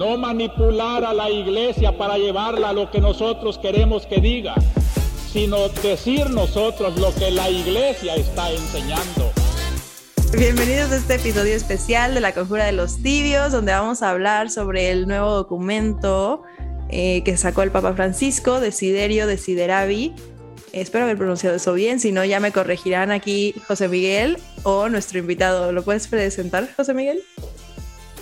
no manipular a la iglesia para llevarla a lo que nosotros queremos que diga, sino decir nosotros lo que la iglesia está enseñando. Bienvenidos a este episodio especial de la Conjura de los Tibios, donde vamos a hablar sobre el nuevo documento eh, que sacó el Papa Francisco, Desiderio Desideravi. Espero haber pronunciado eso bien, si no ya me corregirán aquí José Miguel o nuestro invitado. ¿Lo puedes presentar, José Miguel?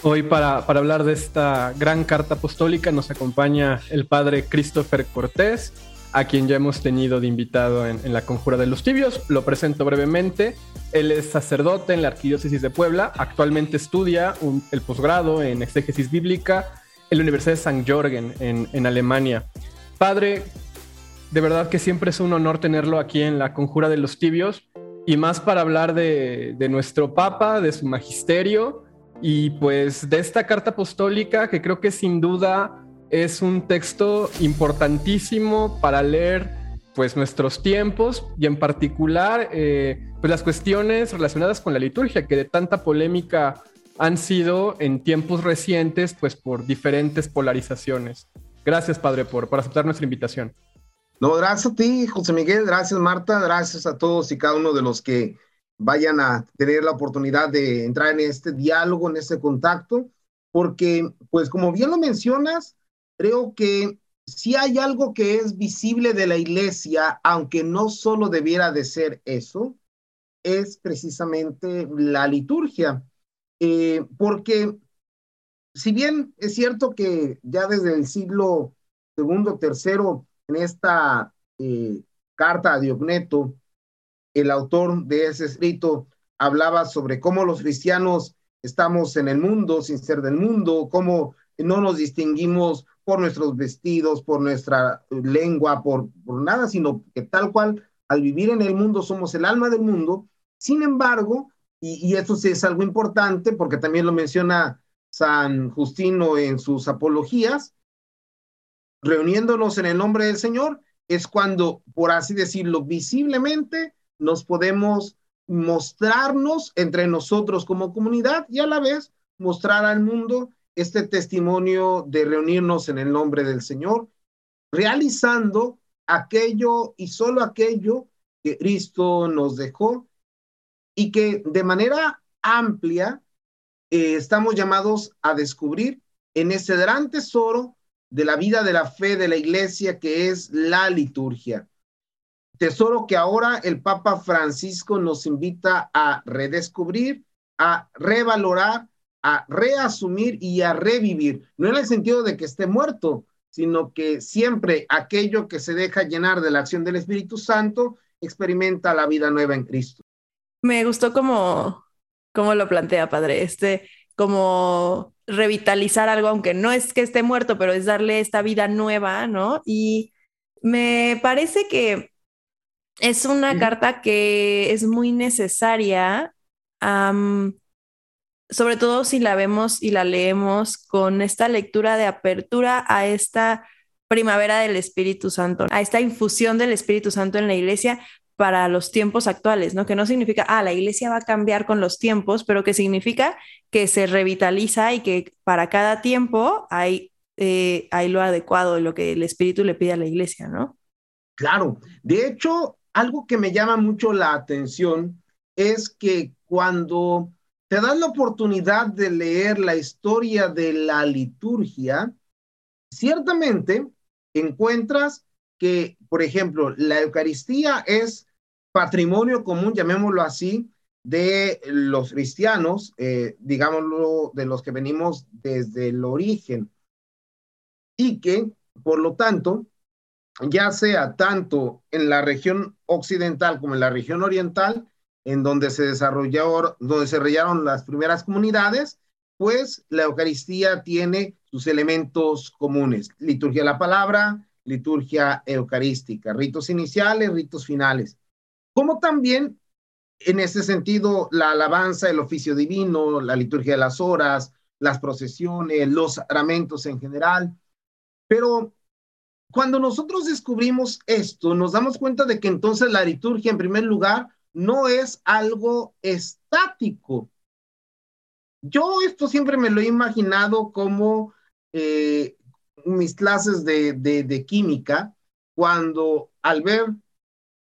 Hoy para, para hablar de esta gran carta apostólica nos acompaña el padre Christopher Cortés, a quien ya hemos tenido de invitado en, la Conjura de los Tibios. Lo presento brevemente. Él es sacerdote en la Arquidiócesis de Puebla. Actualmente estudia el posgrado en exégesis bíblica en la Universidad de St. Jorgen en, en, Alemania. Padre, de verdad que siempre es un honor tenerlo aquí en la Conjura de los Tibios y más para hablar de, de nuestro Papa, de su magisterio y pues de esta carta apostólica que creo que sin duda es un texto importantísimo para leer pues nuestros tiempos y en particular eh, pues las cuestiones relacionadas con la liturgia que de tanta polémica han sido en tiempos recientes pues por diferentes polarizaciones. Gracias Padre por, por aceptar nuestra invitación. No, gracias a ti José Miguel, gracias Marta, gracias a todos y cada uno de los que vayan a tener la oportunidad de entrar en este diálogo, en este contacto, porque pues como bien lo mencionas, creo que si hay algo que es visible de la iglesia, aunque no solo debiera de ser eso, es precisamente la liturgia. Eh, porque si bien es cierto que ya desde el siglo segundo, tercero, en esta eh, carta a Diogneto, el autor de ese escrito hablaba sobre cómo los cristianos estamos en el mundo sin ser del mundo, cómo no nos distinguimos por nuestros vestidos, por nuestra lengua, por, por nada, sino que tal cual al vivir en el mundo somos el alma del mundo. Sin embargo, y, y esto sí es algo importante porque también lo menciona San Justino en sus apologías, reuniéndonos en el nombre del Señor es cuando, por así decirlo, visiblemente nos podemos mostrarnos entre nosotros como comunidad y a la vez mostrar al mundo este testimonio de reunirnos en el nombre del Señor, realizando aquello y solo aquello que Cristo nos dejó y que de manera amplia eh, estamos llamados a descubrir en ese gran tesoro de la vida de la fe de la iglesia que es la liturgia. Tesoro que ahora el Papa Francisco nos invita a redescubrir, a revalorar a reasumir y a revivir, no en el sentido de que esté muerto, sino que siempre aquello que se deja llenar de la acción del Espíritu Santo experimenta la vida nueva en Cristo. Me gustó como, como lo plantea, padre, este, como revitalizar algo, aunque no es que esté muerto, pero es darle esta vida nueva, ¿no? Y me parece que es una carta que es muy necesaria sobre todo si la vemos y la leemos con esta lectura de apertura a esta primavera del Espíritu Santo, a esta infusión del Espíritu Santo en la iglesia para los tiempos actuales, ¿no? Que no significa, ah, la iglesia va a cambiar con los tiempos, pero que significa que se revitaliza y que para cada tiempo hay, eh, hay lo adecuado, lo que el Espíritu le pide a la iglesia, ¿no? Claro, de hecho, algo que me llama mucho la atención es que cuando te das la oportunidad de leer la historia de la liturgia, ciertamente encuentras que, por ejemplo, la Eucaristía es patrimonio común, llamémoslo así, de los cristianos, eh, digámoslo, de los que venimos desde el origen. Y que, por lo tanto, ya sea tanto en la región occidental como en la región oriental, en donde se desarrollaron las primeras comunidades, pues la Eucaristía tiene sus elementos comunes, liturgia de la palabra, liturgia eucarística, ritos iniciales, ritos finales, como también en ese sentido la alabanza, el oficio divino, la liturgia de las horas, las procesiones, los sacramentos en general. Pero cuando nosotros descubrimos esto, nos damos cuenta de que entonces la liturgia en primer lugar no es algo estático. Yo esto siempre me lo he imaginado como eh, mis clases de, química cuando al ver,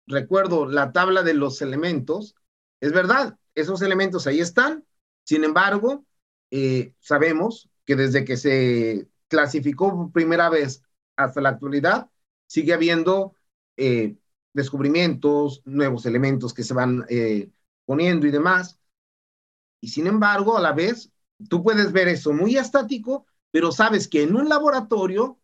recuerdo, la tabla de los elementos, es verdad, esos elementos ahí están, sin embargo, eh, sabemos que desde que se clasificó por primera vez hasta la actualidad, sigue habiendo eh, descubrimientos, nuevos elementos que se van eh, poniendo y demás. Y sin embargo, a la vez, tú puedes ver eso muy estático, pero sabes que en un laboratorio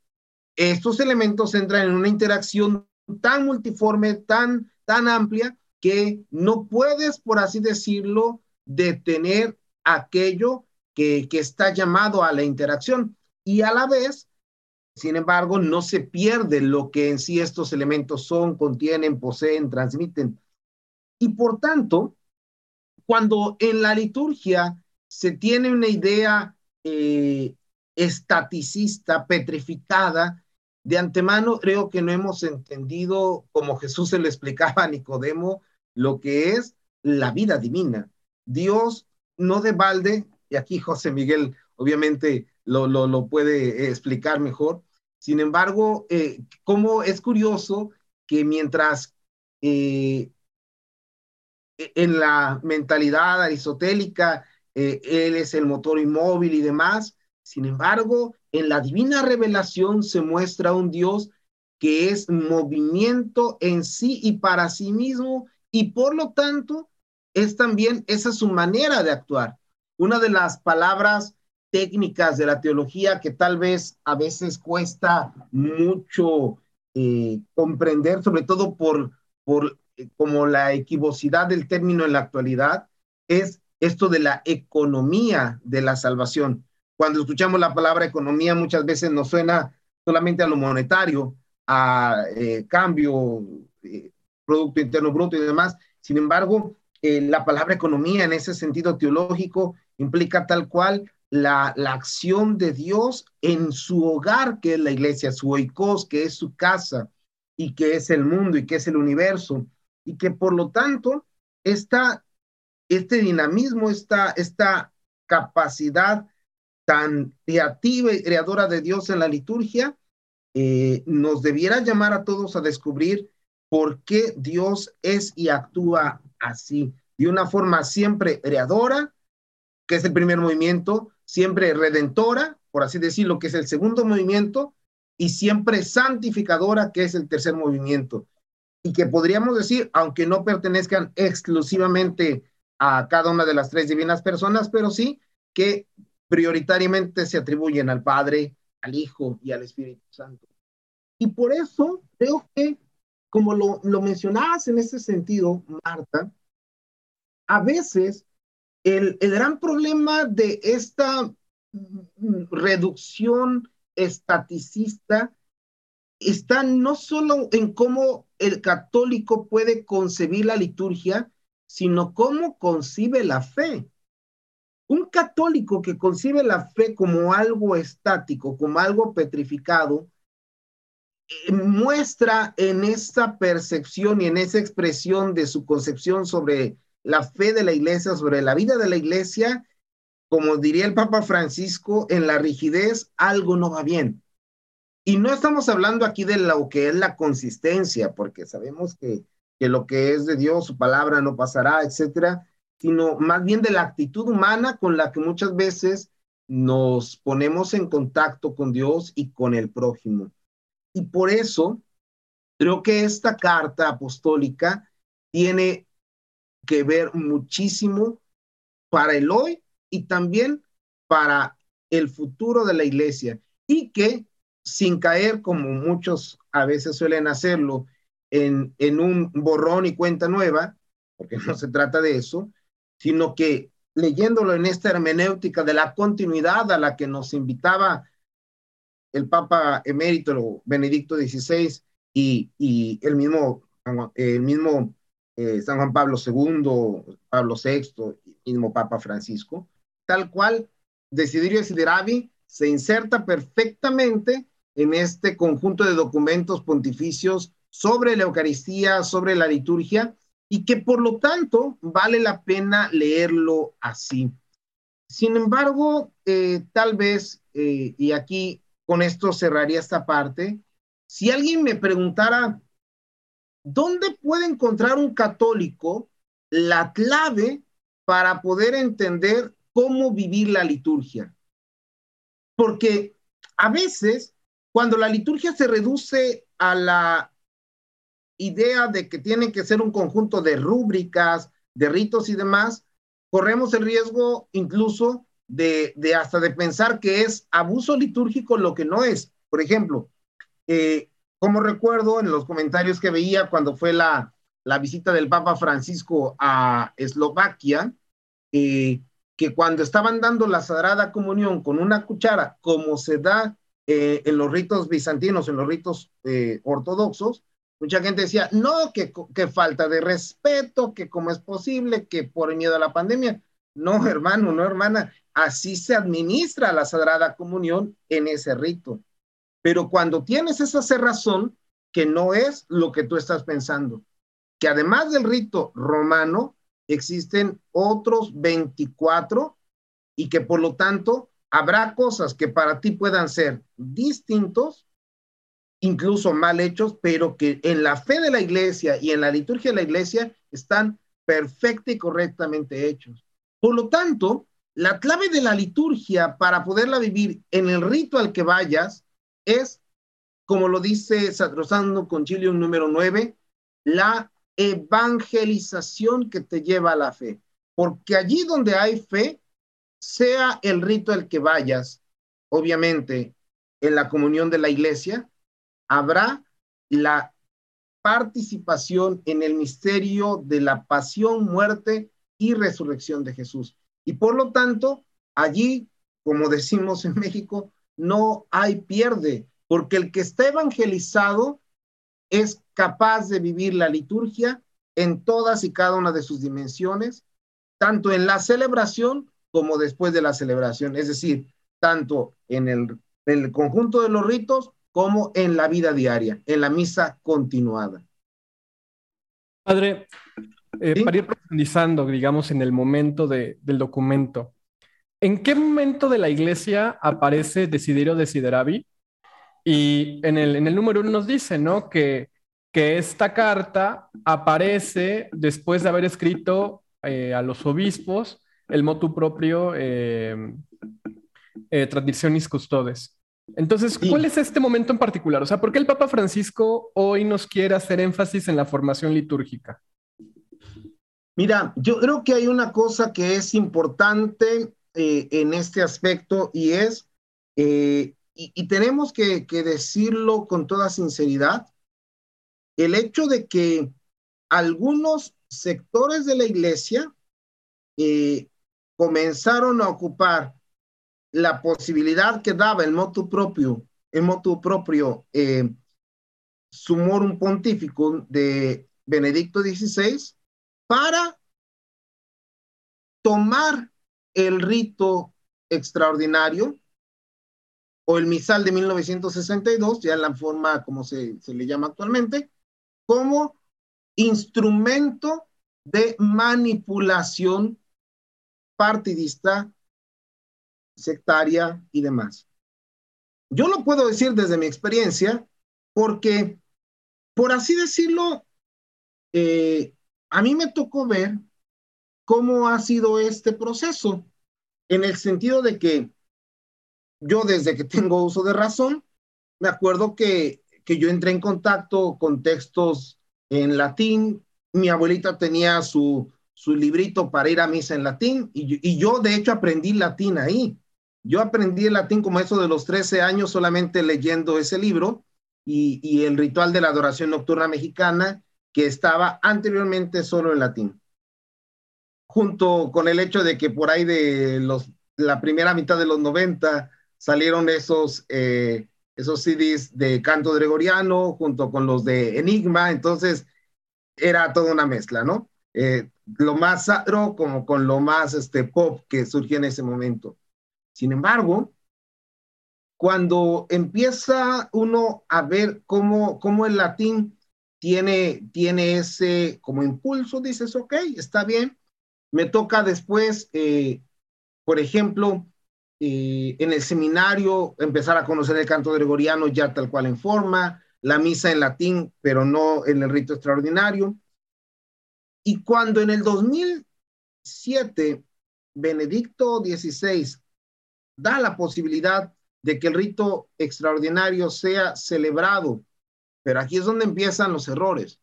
estos elementos entran en una interacción tan multiforme, tan, tan amplia, que no puedes, por así decirlo, detener aquello que, que está llamado a la interacción. Y a la vez, sin embargo, no se pierde lo que en sí estos elementos son, contienen, poseen, transmiten. Y por tanto, cuando en la liturgia se tiene una idea eh, estaticista, petrificada, de antemano creo que no hemos entendido, como Jesús se lo explicaba a Nicodemo, lo que es la vida divina. Dios no de balde, y aquí José Miguel obviamente lo, lo, puede explicar mejor, sin embargo, eh, como es curioso que mientras eh, en la mentalidad aristotélica eh, él es el motor inmóvil y demás, sin embargo, en la divina revelación se muestra un Dios que es movimiento en sí y para sí mismo y por lo tanto es también esa su manera de actuar. Una de las palabras técnicas de la teología que tal vez a veces cuesta mucho eh, comprender, sobre todo por, por eh, como la equivocidad del término en la actualidad, es esto de la economía de la salvación. Cuando escuchamos la palabra economía muchas veces nos suena solamente a lo monetario, a eh, cambio, Producto Interno Bruto y demás. Sin embargo, la palabra economía en ese sentido teológico implica tal cual la, acción de Dios en su hogar, que es la iglesia, su oikos, que es su casa y que es el mundo y que es el universo, y que por lo tanto esta, este dinamismo, esta, esta capacidad tan creativa y creadora de Dios en la liturgia, eh, nos debiera llamar a todos a descubrir por qué Dios es y actúa así, de una forma siempre creadora, que es el primer movimiento, siempre redentora, por así decirlo, que es el segundo movimiento, y siempre santificadora, que es el tercer movimiento. Y que podríamos decir, aunque no pertenezcan exclusivamente a cada una de las tres divinas personas, pero sí que prioritariamente se atribuyen al Padre, al Hijo y al Espíritu Santo. Y por eso creo que, como lo, lo mencionabas en ese sentido, Marta, a veces el, gran problema de esta reducción estaticista está no solo en cómo el católico puede concebir la liturgia, sino cómo concibe la fe. Un católico que concibe la fe como algo estático, como algo petrificado, eh, muestra en esa percepción y en esa expresión de su concepción sobre la fe de la iglesia, sobre la vida de la iglesia, como diría el Papa Francisco, en la rigidez algo no va bien. Y no estamos hablando aquí de lo que es la consistencia, porque sabemos que, que lo que es de Dios, su palabra no pasará, etcétera, sino más bien de la actitud humana con la que muchas veces nos ponemos en contacto con Dios y con el prójimo. Y por eso creo que esta carta apostólica tiene que ver muchísimo para el hoy y también para el futuro de la iglesia. Y que sin caer como muchos a veces suelen hacerlo en, en un borrón y cuenta nueva, porque no se trata de eso, sino que leyéndolo en esta hermenéutica de la continuidad a la que nos invitaba el Papa emérito Benedicto XVI y, y el mismo, el mismo eh, San Juan Pablo II, Pablo VI, mismo Papa Francisco, tal cual Desiderio Sideravi se inserta perfectamente en este conjunto de documentos pontificios sobre la Eucaristía, sobre la liturgia, y que por lo tanto vale la pena leerlo así. Sin embargo, eh, tal vez eh, y aquí con esto cerraría esta parte, si alguien me preguntara, ¿dónde puede encontrar un católico la clave para poder entender cómo vivir la liturgia? Porque a veces, cuando la liturgia se reduce a la idea de que tiene que ser un conjunto de rúbricas, de ritos y demás, corremos el riesgo incluso de, hasta de pensar que es abuso litúrgico lo que no es. Por ejemplo, eh, como recuerdo en los comentarios que veía cuando fue la, la visita del Papa Francisco a Eslovaquia, eh, que cuando estaban dando la Sagrada Comunión con una cuchara, como se da eh, en los ritos bizantinos, en los ritos ortodoxos, mucha gente decía, no, que, que falta de respeto, que cómo es posible, que por miedo a la pandemia. No, hermano, no, hermana, así se administra la Sagrada Comunión en ese rito. Pero cuando tienes esa cerrazón, que no es lo que tú estás pensando, que además del rito romano, existen otros 24 y que por lo tanto habrá cosas que para ti puedan ser distintos, incluso mal hechos, pero que en la fe de la iglesia y en la liturgia de la iglesia están perfecta y correctamente hechos. Por lo tanto, la clave de la liturgia para poderla vivir en el rito al que vayas es, como lo dice Sacrosanto Concilium número 9, la evangelización que te lleva a la fe. Porque allí donde hay fe, sea el rito al que vayas, obviamente en la comunión de la iglesia, habrá la participación en el misterio de la pasión, muerte y resurrección de Jesús. Y por lo tanto, allí, como decimos en México, no hay pierde, porque el que está evangelizado es capaz de vivir la liturgia en todas y cada una de sus dimensiones, tanto en la celebración como después de la celebración, es decir, tanto en el, en el conjunto de los ritos como en la vida diaria, en la misa continuada. Padre, eh, para ir profundizando, digamos, en el momento del documento, ¿en qué momento de la iglesia aparece Desiderio Desideravi? Y en el, en el número uno nos dice, ¿no? Que, que esta carta aparece después de haber escrito eh, a los obispos el motu propio eh, Traditionis Custodes. Entonces, ¿cuál es este momento en particular? O sea, ¿por qué el Papa Francisco hoy nos quiere hacer énfasis en la formación litúrgica? Mira, yo creo que hay una cosa que es importante eh, en este aspecto y es, eh, y, tenemos que, decirlo con toda sinceridad, el hecho de que algunos sectores de la iglesia eh, comenzaron a ocupar la posibilidad que daba el motu propio, el motu propio sumorum pontificum de Benedicto XVI, para tomar el rito extraordinario o el misal de 1962, ya en la forma como se, se le llama actualmente, como instrumento de manipulación partidista, sectaria y demás. Yo lo puedo decir desde mi experiencia porque, por así decirlo, eh, a mí me tocó ver cómo ha sido este proceso, en el sentido de que yo desde que tengo uso de razón, me acuerdo que, que yo entré en contacto con textos en latín, mi abuelita tenía su, su librito para ir a misa en latín y, yo de hecho aprendí latín ahí. Yo aprendí el latín como eso de los 13 años solamente leyendo ese libro y, y el ritual de la adoración nocturna mexicana que estaba anteriormente solo en latín. Junto con el hecho de que por ahí de los, la primera mitad de los 90 salieron esos, eh, esos CDs de canto gregoriano junto con los de Enigma, entonces era toda una mezcla, ¿no? Eh, lo más sacro como con lo más este, pop que surgió en ese momento. Sin embargo, cuando empieza uno a ver cómo, cómo el latín tiene, tiene ese como impulso, dices, ok, está bien. Me toca después, eh, por ejemplo, eh, en el seminario empezar a conocer el canto gregoriano ya tal cual en forma, la misa en latín, pero no en el rito extraordinario. Y cuando en el 2007 Benedicto XVI da la posibilidad de que el rito extraordinario sea celebrado, pero aquí es donde empiezan los errores.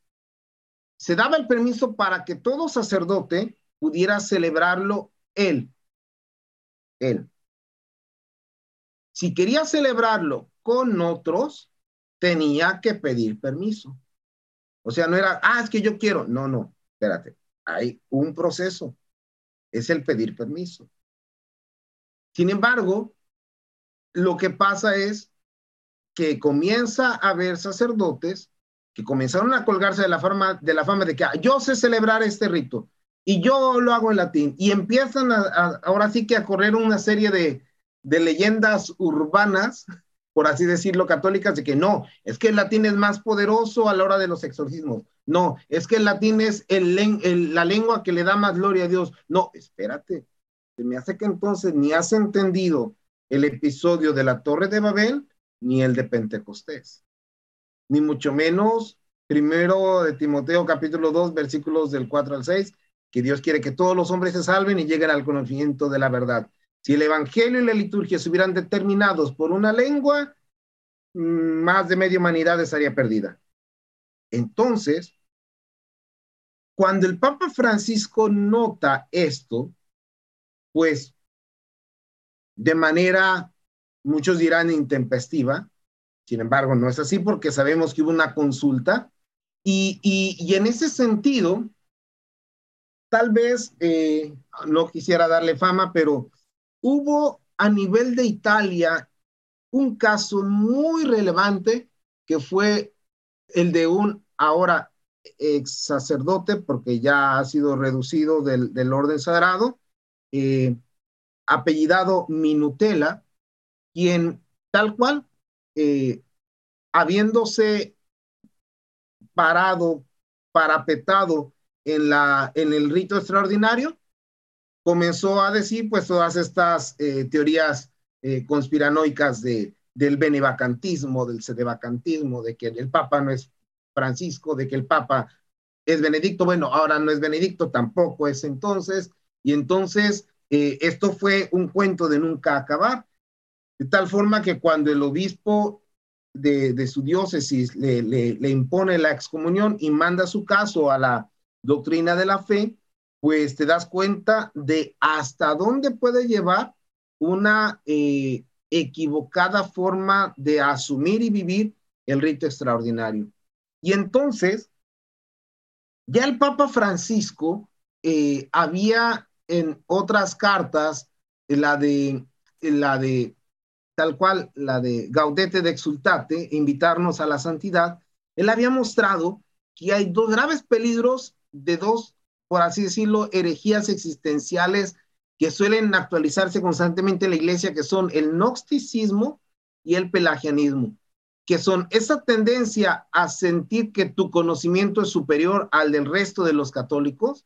Se daba el permiso para que todo sacerdote pudiera celebrarlo él. Él. Si quería celebrarlo con otros, tenía que pedir permiso. O sea, no era, ah, es que yo quiero. No, no, espérate. Hay un proceso. Es el pedir permiso. Sin embargo, lo que pasa es que comienza a haber sacerdotes que comenzaron a colgarse de la fama de, la fama de que ah, yo sé celebrar este rito y yo lo hago en latín y empiezan a, ahora sí que a correr una serie de, de leyendas urbanas, por así decirlo, católicas, de que no, es que el latín es más poderoso a la hora de los exorcismos. No, es que el latín es el, la lengua que le da más gloria a Dios. No, espérate, se me hace que entonces ni has entendido el episodio de la Torre de Babel ni el de Pentecostés, ni mucho menos primero de Timoteo capítulo 2 versículos del 4 al 6, que Dios quiere que todos los hombres se salven y lleguen al conocimiento de la verdad. Si el Evangelio y la liturgia se hubieran determinados por una lengua, mm, más de media humanidad estaría perdida. Entonces, cuando el Papa Francisco nota esto, pues de manera, muchos dirán intempestiva, sin embargo, no es así porque sabemos que hubo una consulta y, y, en ese sentido, tal vez, eh, no quisiera darle fama, pero hubo a nivel de Italia un caso muy relevante que fue el de un ahora ex sacerdote, porque ya ha sido reducido del, orden sagrado, eh, apellidado Minutela, quien tal cual, eh, habiéndose parado, parapetado en, la, en el rito extraordinario, comenzó a decir pues todas estas eh, teorías eh, conspiranoicas de, del benevacantismo, del sedevacantismo, de que el Papa no es Francisco, de que el Papa es Benedicto, bueno, ahora no es Benedicto, tampoco es entonces, y entonces eh, esto fue un cuento de nunca acabar, de tal forma que cuando el obispo de, su diócesis le, le, impone la excomunión y manda su caso a la doctrina de la fe, pues te das cuenta de hasta dónde puede llevar una eh, equivocada forma de asumir y vivir el rito extraordinario. Y entonces, ya el Papa Francisco eh, había en otras cartas, la de, la de tal cual, la de Gaudete de Exultate, invitarnos a la santidad, él había mostrado que hay dos graves peligros de dos, por así decirlo, herejías existenciales que suelen actualizarse constantemente en la iglesia, que son el gnosticismo y el pelagianismo, que son esa tendencia a sentir que tu conocimiento es superior al del resto de los católicos.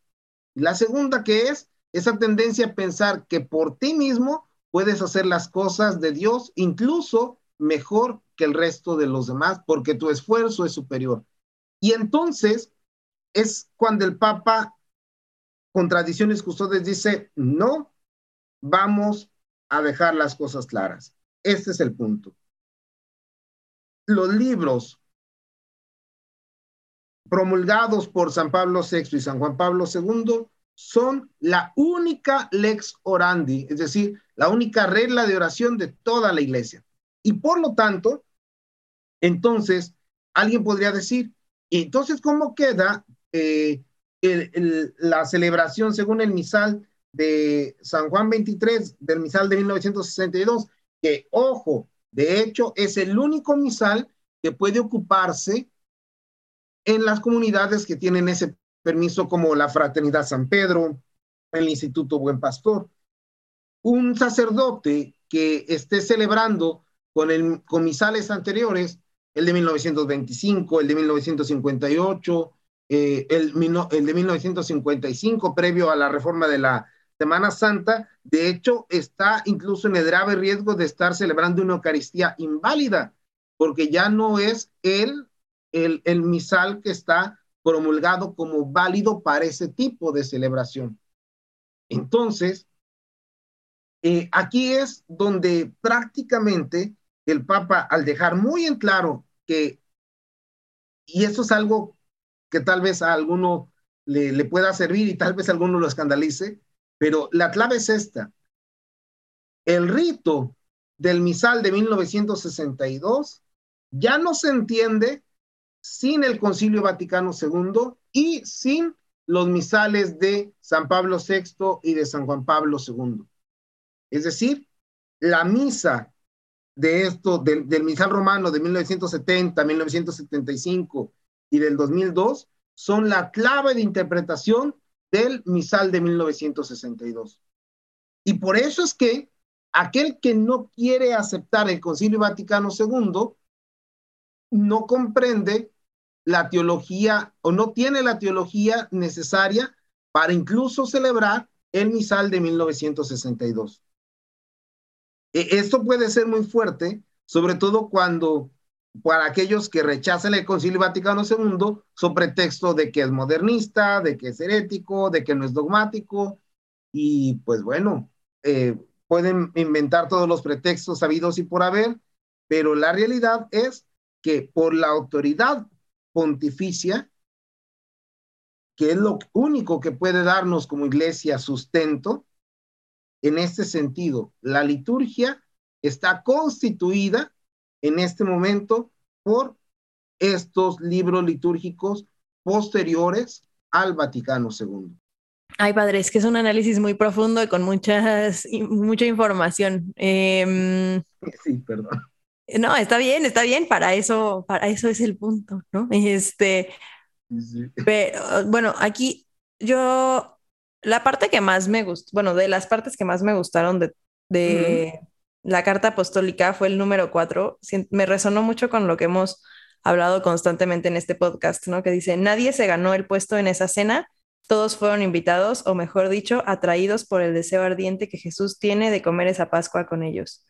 Y la segunda que es esa tendencia a pensar que por ti mismo puedes hacer las cosas de Dios incluso mejor que el resto de los demás, porque tu esfuerzo es superior. Y entonces es cuando el Papa, con tradiciones custodes, dice, no, vamos a dejar las cosas claras. Este es el punto. Los libros promulgados por San Pablo VI y San Juan Pablo II son la única lex orandi, es decir, la única regla de oración de toda la iglesia. Y por lo tanto, entonces, alguien podría decir, ¿y entonces cómo queda eh, la celebración según el misal de San Juan 23 del misal de 1962? Que, ojo, de hecho, es el único misal que puede ocuparse en las comunidades que tienen ese permiso como la Fraternidad San Pedro, el Instituto Buen Pastor. Un sacerdote que esté celebrando con, el, comisales anteriores, el de 1925, el de 1958, eh, el, de 1955, previo a la reforma de la, Semana Santa, de hecho, está incluso en el grave riesgo de estar celebrando una Eucaristía inválida, porque ya no es el, el, el misal que está promulgado como válido para ese tipo de celebración. Entonces, eh, aquí es donde prácticamente el Papa, al dejar muy en claro que, y eso es algo que tal vez a alguno le, pueda servir y tal vez a alguno lo escandalice, pero la clave es esta. El rito del misal de 1962 ya no se entiende sin el Concilio Vaticano II y sin los misales de San Pablo VI y de San Juan Pablo II. Es decir, la misa de esto, del misal romano de 1970, 1975 y del 2002 son la clave de interpretación del misal de 1962. Y por eso es que aquel que no quiere aceptar el Concilio Vaticano II no comprende la teología o no tiene la teología necesaria para incluso celebrar el misal de 1962. E, esto puede ser muy fuerte, sobre todo cuando para aquellos que rechazan el Concilio Vaticano II son pretexto de que es modernista, de que es herético, de que no es dogmático, y pues bueno, eh, pueden inventar todos los pretextos habidos y por haber, pero la realidad es que por la autoridad pontificia, que es lo único que puede darnos como iglesia sustento, en este sentido, la liturgia está constituida en este momento por estos libros litúrgicos posteriores al Vaticano II. Ay, padre, es que es un análisis muy profundo y con muchas, mucha información. Eh, sí, perdón. No, está bien, está bien, para eso, para eso es el punto, ¿no? Este, sí. pero bueno, aquí yo, la parte que más me gustó, bueno, de las partes que más me gustaron de, de uh -huh. La carta apostólica fue el número cuatro, me resonó mucho con lo que hemos hablado constantemente en este podcast, ¿no? Que dice, nadie se ganó el puesto en esa cena, todos fueron invitados, o mejor dicho, atraídos por el deseo ardiente que Jesús tiene de comer esa Pascua con ellos.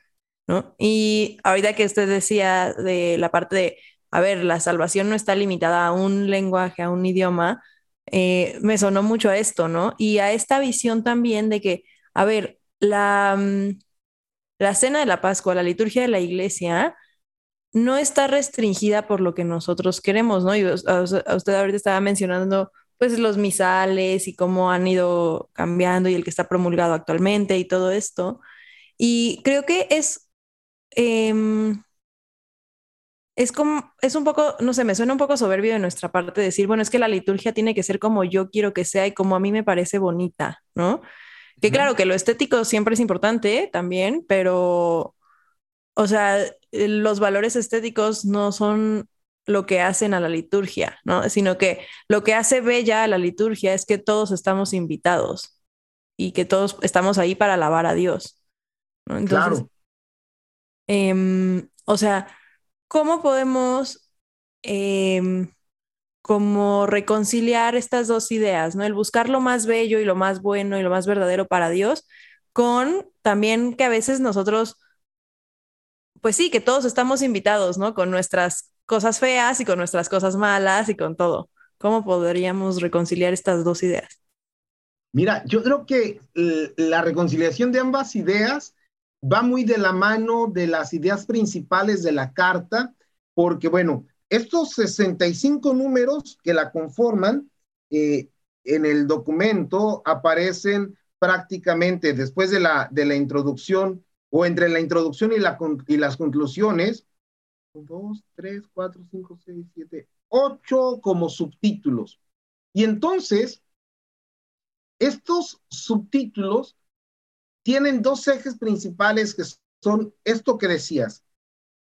¿no? Y ahorita que usted decía de la parte de, a ver, la salvación no está limitada a un lenguaje, a un idioma, eh, me sonó mucho a esto, ¿no? Y a esta visión también de que, a ver, la, mm, la cena de la Pascua, la liturgia de la iglesia, no está restringida por lo que nosotros queremos, ¿no? Y usted ahorita estaba mencionando pues los misales y cómo han ido cambiando y el que está promulgado actualmente y todo esto. Y creo que es eh, es como, es un poco, no sé, me suena un poco soberbio de nuestra parte decir, bueno, es que la liturgia tiene que ser como yo quiero que sea y como a mí me parece bonita, ¿no? Que claro, que lo estético siempre es importante también, pero, o sea, los valores estéticos no son lo que hacen a la liturgia, ¿no? Sino que lo que hace bella a la liturgia es que todos estamos invitados y que todos estamos ahí para alabar a Dios. ¿no? Entonces, claro. Eh, o sea, ¿cómo podemos eh, como reconciliar estas dos ideas, ¿no? El buscar lo más bello y lo más bueno y lo más verdadero para Dios, con también que a veces nosotros, pues sí, que todos estamos invitados, ¿no? Con nuestras cosas feas y con nuestras cosas malas y con todo. ¿Cómo podríamos reconciliar estas dos ideas? Mira, yo creo que la reconciliación de ambas ideas va muy de la mano de las ideas principales de la carta, porque bueno, estos 65 números que la conforman eh, en el documento aparecen prácticamente después de la, de la introducción o entre la introducción y, la, y las conclusiones, dos, tres, cuatro, cinco, seis, siete, ocho como subtítulos. Y entonces, estos subtítulos tienen dos ejes principales que son esto que decías.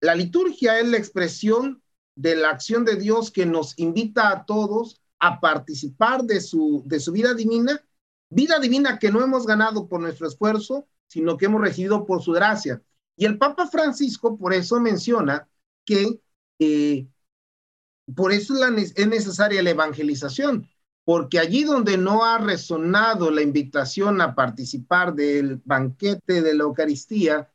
La liturgia es la expresión de la acción de Dios que nos invita a todos a participar de su, de su vida divina, vida divina que no hemos ganado por nuestro esfuerzo, sino que hemos recibido por su gracia. Y el Papa Francisco por eso menciona que eh, por eso es necesaria la evangelización, porque allí donde no ha resonado la invitación a participar del banquete de la Eucaristía,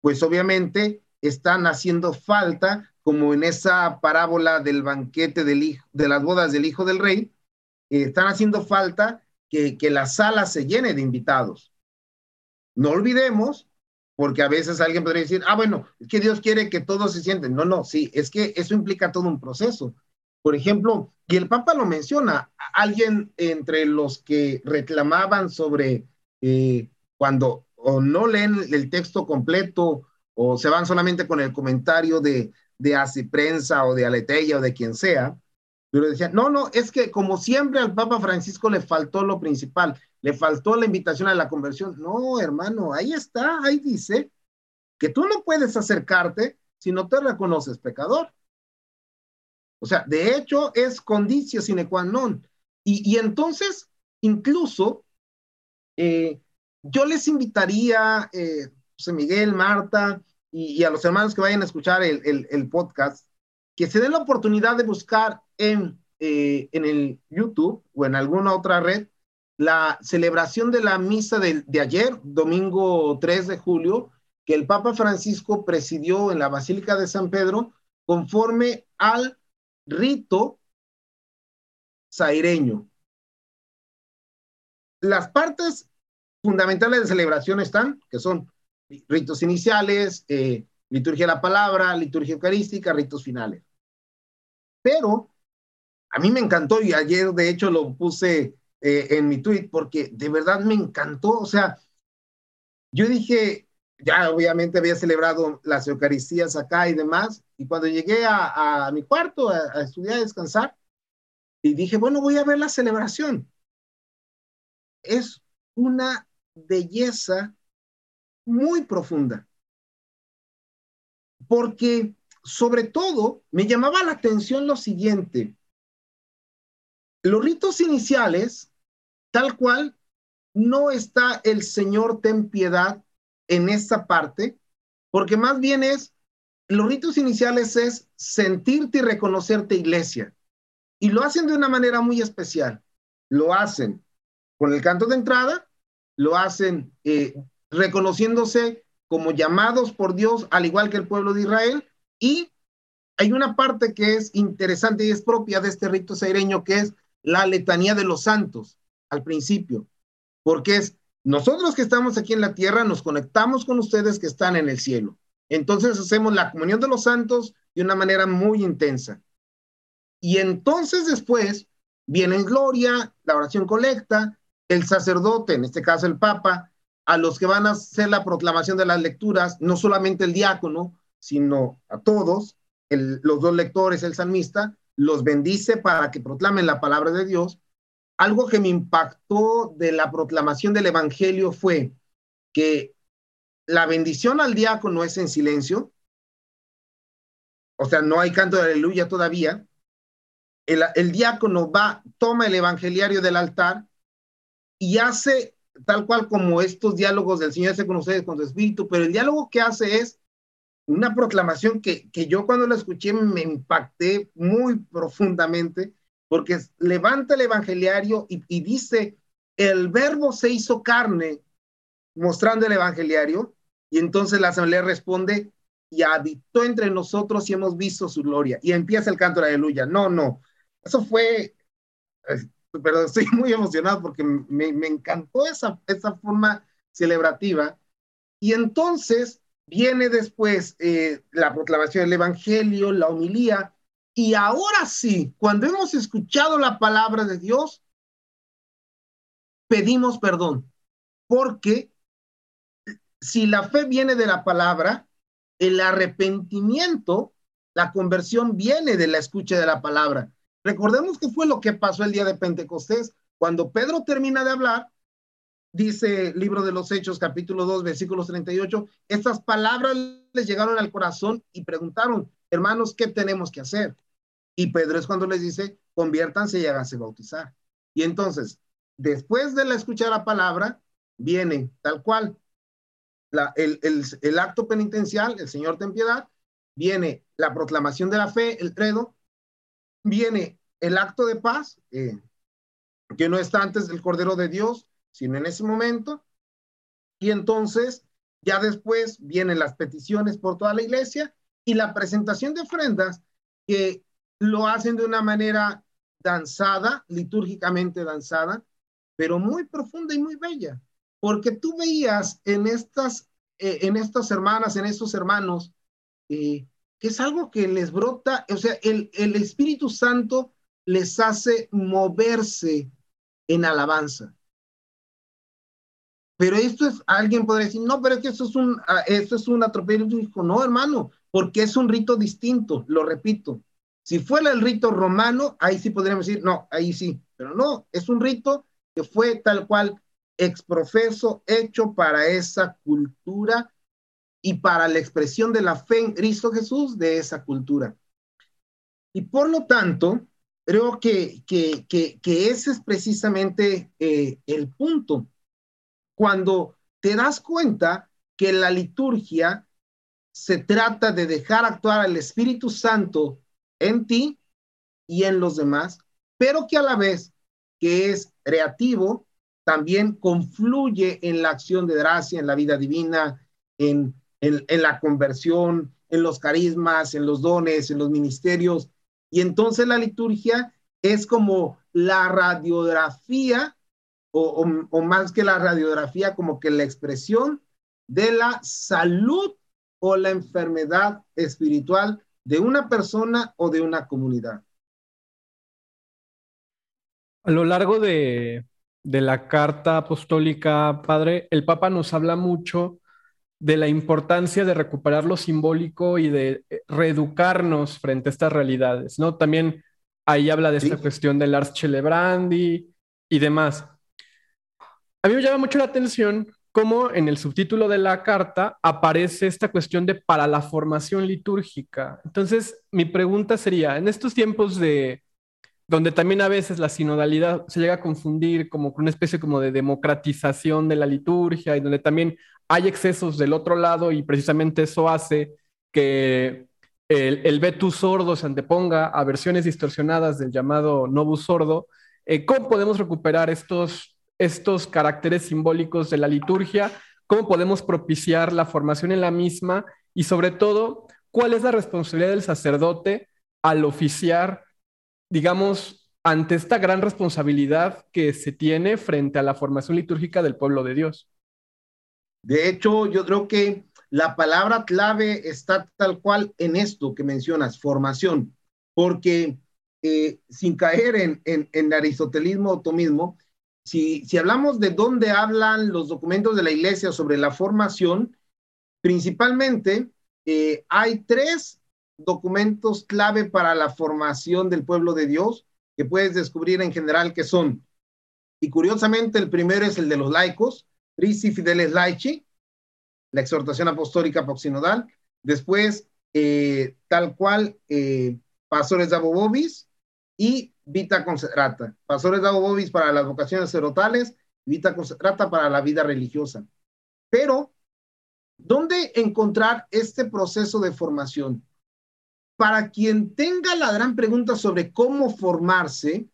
pues obviamente están haciendo falta, como en esa parábola del banquete del hijo, de las bodas del Hijo del Rey, eh, están haciendo falta que, que la sala se llene de invitados. No olvidemos, porque a veces alguien podría decir, ah, bueno, es que Dios quiere que todos se sienten. No, no, sí, es que eso implica todo un proceso. Por ejemplo, y el Papa lo menciona, alguien entre los que reclamaban sobre eh, cuando o no leen el texto completo o se van solamente con el comentario de, de Así o de Aleteya o de quien sea, pero decían, no, no, es que como siempre al Papa Francisco le faltó lo principal, le faltó la invitación a la conversión. No, hermano, ahí está, ahí dice que tú no puedes acercarte si no te reconoces pecador. O sea, de hecho es condicio sine qua non. Y, entonces, incluso, eh, yo les invitaría, eh, José Miguel, Marta, y, a los hermanos que vayan a escuchar el, podcast, que se den la oportunidad de buscar en, eh, en el YouTube o en alguna otra red la celebración de la misa de, ayer, domingo 3 de julio, que el Papa Francisco presidió en la Basílica de San Pedro, conforme al rito saireño. Las partes fundamentales de celebración están, que son ritos iniciales, eh, liturgia de la palabra, liturgia eucarística, ritos finales. Pero a mí me encantó y ayer de hecho lo puse eh, en mi tweet porque de verdad me encantó. O sea, yo dije, ya obviamente había celebrado las Eucaristías acá y demás, y cuando llegué a, mi cuarto a, estudiar, a descansar, y dije, bueno, voy a ver la celebración. Es una belleza muy profunda. Porque sobre todo me llamaba la atención lo siguiente. Los ritos iniciales, tal cual, no está el Señor ten piedad en esta parte, porque más bien es, los ritos iniciales es sentirte y reconocerte iglesia. Y lo hacen de una manera muy especial. Lo hacen con el canto de entrada, lo hacen eh, reconociéndose como llamados por Dios, al igual que el pueblo de Israel. Y hay una parte que es interesante y es propia de este rito saireño, que es la letanía de los santos al principio, porque es nosotros que estamos aquí en la tierra nos conectamos con ustedes que están en el cielo. Entonces hacemos la comunión de los santos de una manera muy intensa. Y entonces después viene en gloria, la oración colecta, el sacerdote, en este caso el papa, a los que van a hacer la proclamación de las lecturas, no solamente el diácono, sino a todos, los dos lectores, el salmista, los bendice para que proclamen la palabra de Dios algo que me impactó de la proclamación del Evangelio fue que la bendición al diácono es en silencio, o sea, no hay canto de aleluya todavía. El, diácono va, toma el evangeliario del altar y hace tal cual como estos diálogos del Señor hace con ustedes, con su espíritu, pero el diálogo que hace es una proclamación que, que yo cuando la escuché me impacté muy profundamente porque levanta el evangeliario y, dice, el verbo se hizo carne, mostrando el evangeliario, y entonces la asamblea responde, y habitó entre nosotros y hemos visto su gloria. Y empieza el canto de aleluya. No, no, eso fue, pero estoy muy emocionado porque me, me encantó esa, esa forma celebrativa. Y entonces viene después eh, la proclamación del Evangelio, la homilía, y ahora sí, cuando hemos escuchado la palabra de Dios, pedimos perdón, porque si la fe viene de la palabra, el arrepentimiento, la conversión viene de la escucha de la palabra. Recordemos que fue lo que pasó el día de Pentecostés, cuando Pedro termina de hablar, dice el libro de los Hechos, capítulo 2, versículos 38, estas palabras les llegaron al corazón y preguntaron, hermanos, ¿qué tenemos que hacer? Y Pedro es cuando les dice, conviértanse y háganse bautizar. Y entonces, después de la escuchar la palabra, viene tal cual la, el, el, acto penitencial, el Señor ten piedad, viene la proclamación de la fe, el credo, viene el acto de paz, eh, que no está antes del Cordero de Dios, sino en ese momento. Y entonces, ya después vienen las peticiones por toda la iglesia y la presentación de ofrendas que lo hacen de una manera danzada, litúrgicamente danzada, pero muy profunda y muy bella, porque tú veías en estas, eh, en estas hermanas, en estos hermanos, eh, que es algo que les brota, o sea, el, el Espíritu Santo les hace moverse en alabanza. Pero esto es, alguien podría decir, no, pero es que esto es un, ah, esto es un atropello. No, hermano, porque es un rito distinto, lo repito. Si fuera el rito romano, ahí sí podríamos decir, no, ahí sí, pero no, es un rito que fue tal cual exprofeso, hecho para esa cultura y para la expresión de la fe en Cristo Jesús de esa cultura. Y por lo tanto, creo que, que, que, ese es precisamente eh, el punto. Cuando te das cuenta que la liturgia se trata de dejar actuar al Espíritu Santo en ti y en los demás, pero que a la vez que es creativo, también confluye en la acción de gracia, en la vida divina, en, en, en la conversión, en los carismas, en los dones, en los ministerios. Y entonces la liturgia es como la radiografía, o, más que la radiografía, como que la expresión de la salud o la enfermedad espiritual de una persona o de una comunidad. A lo largo de, de la carta apostólica, Padre, el Papa nos habla mucho de la importancia de recuperar lo simbólico y de eh, reeducarnos frente a estas realidades, ¿no? También ahí habla de esta cuestión del Ars Celebrandi y demás. A mí me llama mucho la atención cómo en el subtítulo de la carta aparece esta cuestión de para la formación litúrgica. Entonces, mi pregunta sería, en estos tiempos de donde también a veces la sinodalidad se llega a confundir como con una especie como de democratización de la liturgia y donde también hay excesos del otro lado y precisamente eso hace que el, el sordo se anteponga a versiones distorsionadas del llamado novus sordo. Eh, ¿Cómo podemos recuperar estos, estos caracteres simbólicos de la liturgia? ¿Cómo podemos propiciar la formación en la misma? Y sobre todo, ¿cuál es la responsabilidad del sacerdote al oficiar digamos, ante esta gran responsabilidad que se tiene frente a la formación litúrgica del pueblo de Dios. De hecho, yo creo que la palabra clave está tal cual en esto que mencionas, formación, porque eh, sin caer en, en, aristotelismo o tomismo, si, si hablamos de dónde hablan los documentos de la iglesia sobre la formación, principalmente eh, hay tres documentos clave para la formación del pueblo de Dios que puedes descubrir en general que son, y curiosamente el primero es el de los laicos, Risi Fideles Laici, la exhortación apostólica poxinodal, después eh, tal cual eh, Pastores Abobobis y Vita Concentrata, Pastores Abobobis para las vocaciones cerotales, Vita Concentrata para la vida religiosa. Pero, ¿dónde encontrar este proceso de formación? para quien tenga la gran pregunta sobre cómo formarse,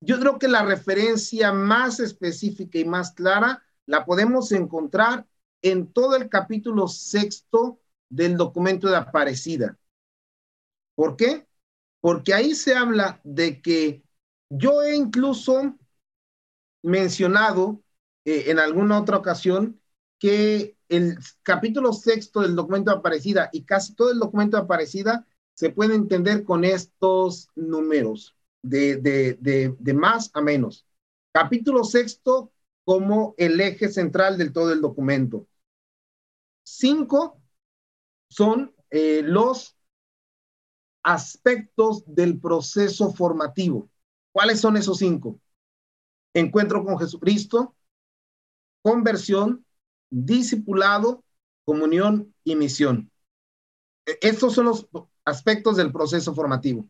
yo creo que la referencia más específica y más clara la podemos encontrar en todo el capítulo sexto del documento de Aparecida. ¿Por qué? Porque ahí se habla de que yo he incluso mencionado eh, en alguna otra ocasión que el capítulo sexto del documento de Aparecida y casi todo el documento de Aparecida se puede entender con estos números de, de, de, más a menos. Capítulo sexto como el eje central del todo el documento. Cinco son eh, los aspectos del proceso formativo. ¿Cuáles son esos cinco? Encuentro con Jesucristo, conversión, discipulado, comunión y misión. E, estos son los aspectos del proceso formativo.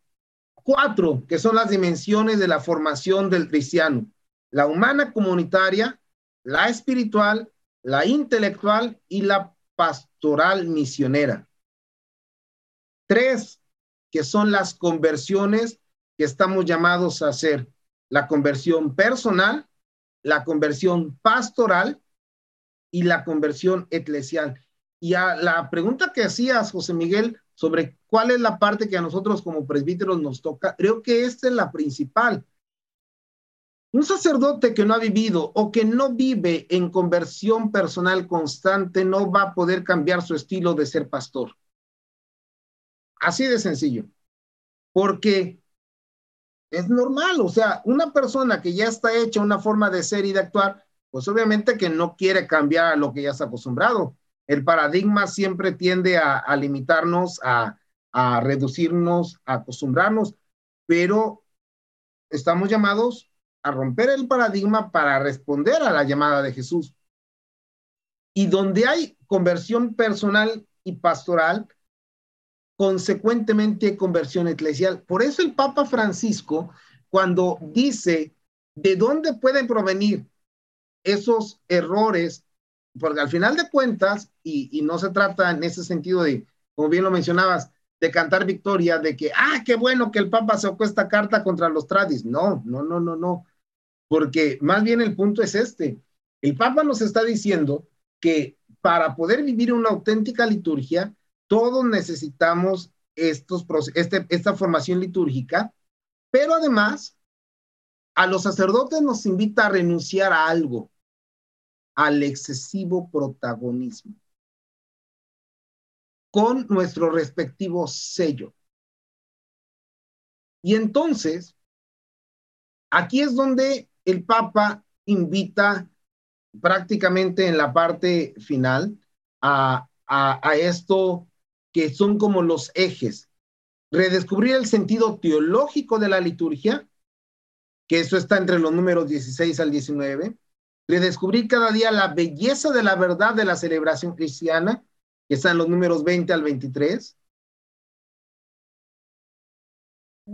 Cuatro, que son las dimensiones de la formación del cristiano. La humana comunitaria, la espiritual, la intelectual y la pastoral misionera. Tres, que son las conversiones que estamos llamados a hacer. la conversión personal, la conversión pastoral y la conversión eclesial. Y a la pregunta que hacías, José Miguel, sobre cuál es la parte que a nosotros como presbíteros nos toca, creo que esta es la principal. Un sacerdote que no ha vivido o que no vive en conversión personal constante no va a poder cambiar su estilo de ser pastor. Así de sencillo. Porque es normal, o sea, una persona que ya está hecha una forma de ser y de actuar, pues obviamente que no quiere cambiar a lo que ya está acostumbrado. El paradigma siempre tiende a, limitarnos, a, a reducirnos, a acostumbrarnos, pero estamos llamados a romper el paradigma para responder a la llamada de Jesús. Y donde hay conversión personal y pastoral, consecuentemente conversión eclesial. Por eso el Papa Francisco, cuando dice de dónde pueden provenir esos errores, porque al final de cuentas, y, no se trata en ese sentido de, como bien lo mencionabas, de cantar victoria, de que, ah, qué bueno que el Papa sacó esta carta contra los tradis. No, no, no, no, no. Porque más bien el punto es este. El Papa nos está diciendo que para poder vivir una auténtica liturgia, todos necesitamos estos, este, esta formación litúrgica, pero además a los sacerdotes nos invita a renunciar a algo, al excesivo protagonismo, con nuestro respectivo sello. Y entonces, aquí es donde el Papa invita prácticamente en la parte final a, esto que son como los ejes. Redescubrir el sentido teológico de la liturgia, que eso está entre los números 16 al 19. Redescubrir cada día la belleza de la verdad de la celebración cristiana, que está en los números 20 al 23.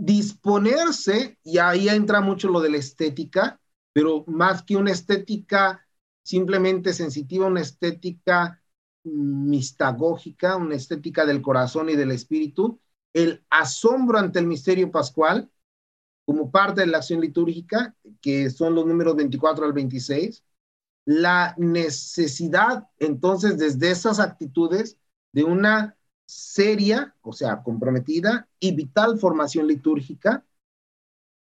Disponerse, y ahí entra mucho lo de la estética, pero más que una estética simplemente sensitiva, una estética mistagógica, una estética del corazón y del espíritu, el asombro ante el misterio pascual como parte de la acción litúrgica, que son los números 24 al 26, la necesidad entonces desde esas actitudes de una seria, o sea, comprometida y vital formación litúrgica,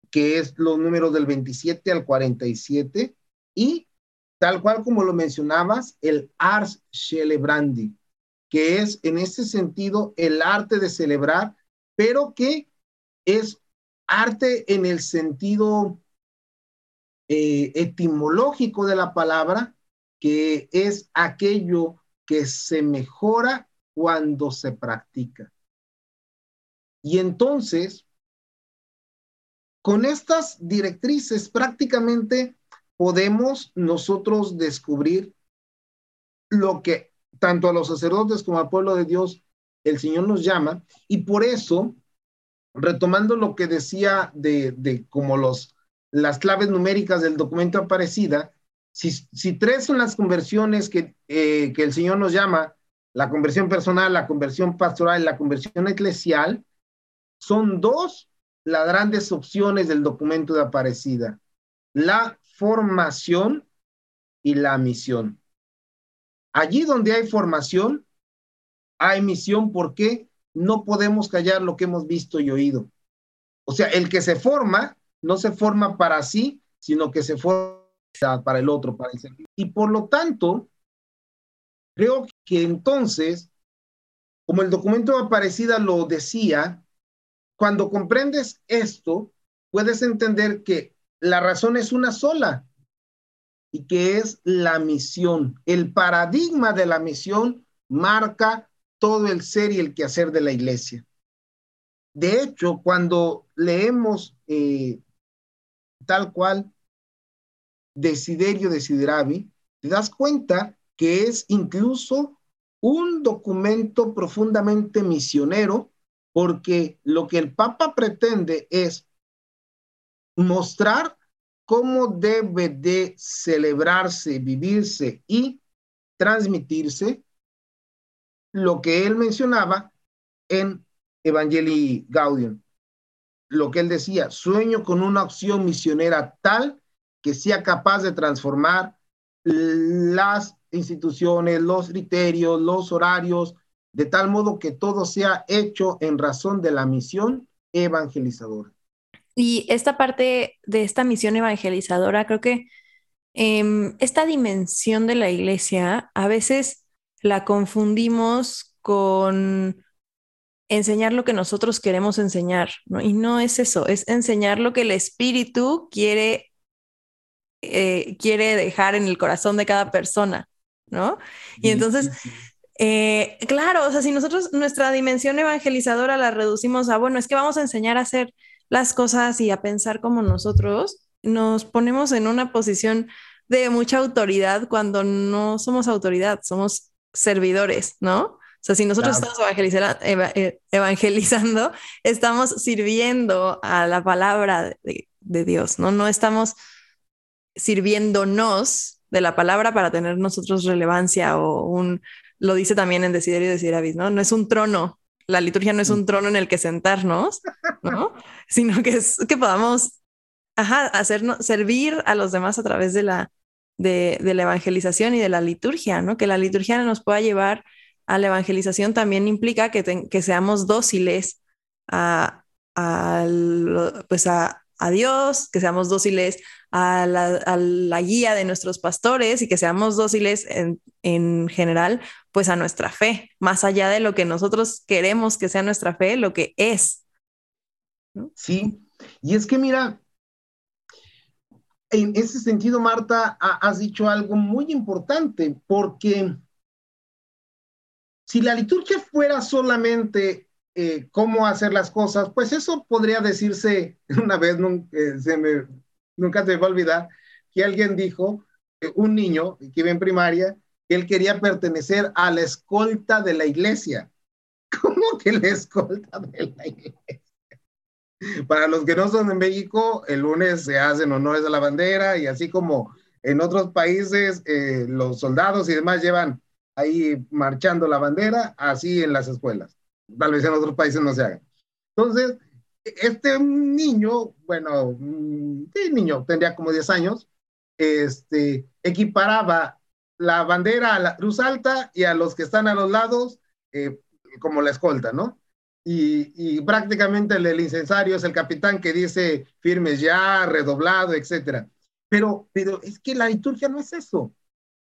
que es los números del 27 al 47, y tal cual como lo mencionabas, el ars celebrandi, que es en ese sentido el arte de celebrar, pero que es arte en el sentido eh, etimológico de la palabra, que es aquello que se mejora cuando se practica. Y entonces, con estas directrices prácticamente podemos nosotros descubrir lo que tanto a los sacerdotes como al pueblo de Dios el Señor nos llama y por eso retomando lo que decía de, de como los las claves numéricas del documento Aparecida, si, si tres son las conversiones que, eh, que el Señor nos llama, la conversión personal, la conversión pastoral y la conversión eclesial, son dos las grandes opciones del documento de Aparecida. La formación y la misión. Allí donde hay formación, hay misión porque no podemos callar lo que hemos visto y oído. O sea, el que se forma, no se forma para sí, sino que se forma para el otro, para el. Y por lo tanto, creo que entonces, como el documento Aparecida lo decía, cuando comprendes esto, puedes entender que la razón es una sola y que es la misión. El paradigma de la misión marca todo el ser y el quehacer de la iglesia. De hecho, cuando leemos eh, tal cual Desiderio Desideravi, te das cuenta que es incluso un documento profundamente misionero, porque lo que el Papa pretende es mostrar cómo debe de celebrarse, vivirse y transmitirse lo que él mencionaba en Evangelii Gaudium. lo que él decía, sueño con una opción misionera tal que sea capaz de transformar las instituciones, los criterios, los horarios, de tal modo que todo sea hecho en razón de la misión evangelizadora. Y esta parte de esta misión evangelizadora, creo que em, esta dimensión de la iglesia a veces la confundimos con enseñar lo que nosotros queremos enseñar, ¿no? Y no es eso, es enseñar lo que el espíritu quiere, eh, quiere dejar en el corazón de cada persona, ¿no? Y entonces, eh, claro, o sea, si nosotros nuestra dimensión evangelizadora la reducimos a, bueno, es que vamos a enseñar a hacer las cosas y a pensar como nosotros, nos ponemos en una posición de mucha autoridad cuando no somos autoridad, somos servidores, ¿no? O sea, si nosotros estamos eh, evangelizando, estamos sirviendo a la palabra de, Dios, ¿no? No estamos sirviéndonos de la palabra para tener nosotros relevancia o un, lo dice también en Desiderio de Siravis, ¿no? No es un trono, la liturgia no es un trono en el que sentarnos, ¿no? Sino que es que podamos, ajá, hacernos, servir a los demás a través de la, de, de la evangelización y de la liturgia, ¿no? Que la liturgia nos pueda llevar a la evangelización también implica que, que seamos dóciles a, pues a, Dios, que seamos dóciles a la, guía de nuestros pastores y que seamos dóciles en, en, general, pues a nuestra fe, más allá de lo que nosotros queremos que sea nuestra fe, lo que es. Sí, y es que mira, en ese sentido, Marta, has dicho algo muy importante, porque si la liturgia fuera solamente eh, cómo hacer las cosas, pues eso podría decirse una vez, eh, se me, nunca se va a olvidar, que alguien dijo, eh, un niño que iba en primaria, que él quería pertenecer a la escolta de la iglesia. ¿Cómo que la escolta de la iglesia? Para los que no son de México, el lunes se hacen honores a la bandera y así como en otros países los soldados y demás llevan ahí marchando la bandera, así en las escuelas. Tal vez en otros países no se haga. Entonces, este niño, bueno, mm, sí, niño, tendría como 10 años, este, equiparaba la bandera a la cruz alta y a los que están a los lados eh, como la escolta, ¿no? Y, y, prácticamente el, el, incensario es el capitán que dice firmes ya, redoblado, etcétera. Pero, pero es que la liturgia no es eso.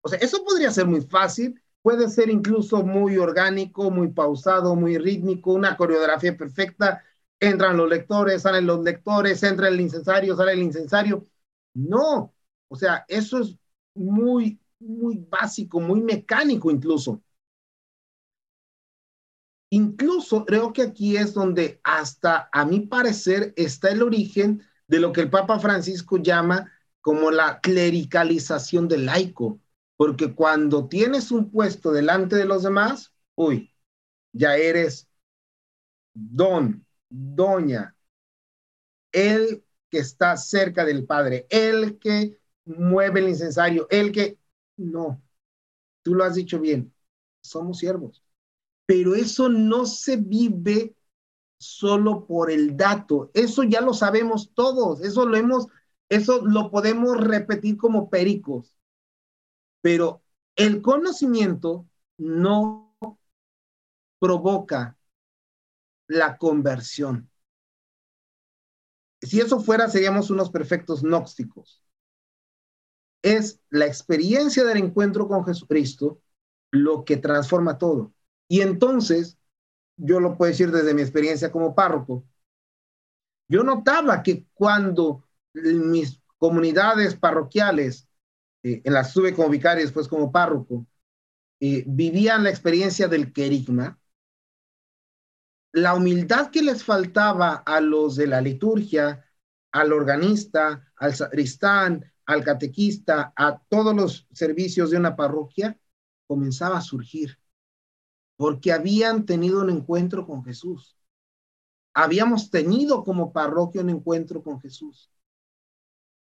O sea, eso podría ser muy fácil puede ser incluso muy orgánico, muy pausado, muy rítmico, una coreografía perfecta. Entran los lectores, salen los lectores, entra el incensario, sale el incensario. No, o sea, eso es muy, muy básico, muy mecánico incluso. Incluso creo que aquí es donde hasta a mi parecer está el origen de lo que el Papa Francisco llama como la clericalización del laico. Porque cuando tienes un puesto delante de los demás, uy, ya eres don, doña, el que está cerca del Padre, el que mueve el incensario, el que... No, tú lo has dicho bien, somos siervos. Pero eso no se vive solo por el dato, eso ya lo sabemos todos, eso lo hemos, eso lo podemos repetir como pericos pero el conocimiento no provoca la conversión. Si eso fuera, seríamos unos perfectos gnósticos. Es la experiencia del encuentro con Jesucristo lo que transforma todo. Y entonces, yo lo puedo decir desde mi experiencia como párroco, yo notaba que cuando mis comunidades parroquiales eh, en las tuve como vicario y después como párroco, eh, vivían la experiencia del querigma, la humildad que les faltaba a los de la liturgia, al organista, al sacristán, al catequista, a todos los servicios de una parroquia, comenzaba a surgir, porque habían tenido un encuentro con Jesús. Habíamos tenido como parroquia un encuentro con Jesús.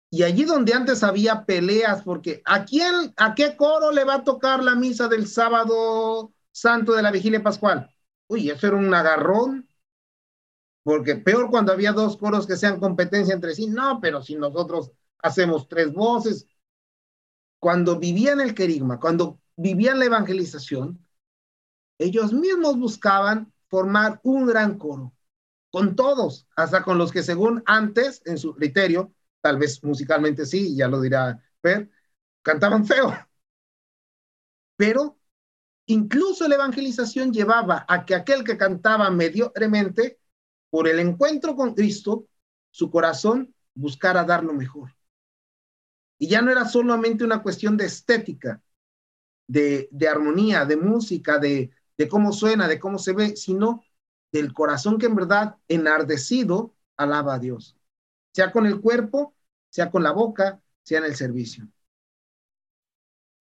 Y allí donde antes había peleas, porque ¿a quién, a qué coro le va a tocar la misa del sábado santo de la vigilia pascual? Uy, eso era un agarrón. porque peor cuando había dos coros que sean competencia entre sí, no, pero si nosotros hacemos tres voces, cuando vivían el querigma, cuando vivían la evangelización, ellos mismos buscaban formar un gran coro, con todos, hasta con los que según antes, en su criterio, tal vez musicalmente sí, ya lo dirá Per, cantaban feo. Pero incluso la evangelización llevaba a que aquel que cantaba mediocremente, por el encuentro con Cristo, su corazón buscara dar lo mejor. Y ya no era solamente una cuestión de estética, de, de armonía, de música, de, de cómo suena, de cómo se ve, sino del corazón que en verdad enardecido alaba a Dios, sea con el cuerpo, sea con la boca, sea en el servicio.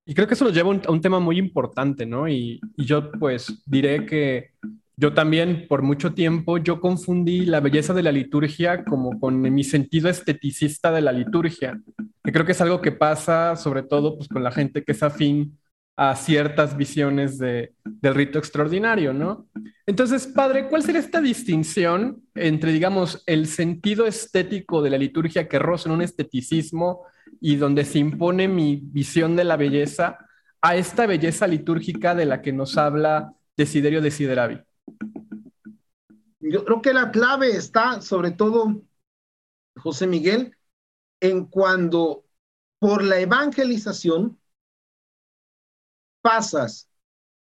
Y creo que eso nos lleva a un, tema muy importante, ¿no? Y, yo pues diré que yo también por mucho tiempo yo confundí la belleza de la liturgia como con mi sentido esteticista de la liturgia, que creo que es algo que pasa sobre todo pues con la gente que es afín a ciertas visiones de, del rito extraordinario, ¿no? Entonces, padre, ¿cuál sería esta distinción entre, digamos, el sentido estético de la liturgia que roza en un esteticismo y donde se impone mi visión de la belleza a esta belleza litúrgica de la que nos habla Desiderio Desideravi? Yo creo que la clave está, sobre todo, José Miguel, en cuando por la evangelización pasas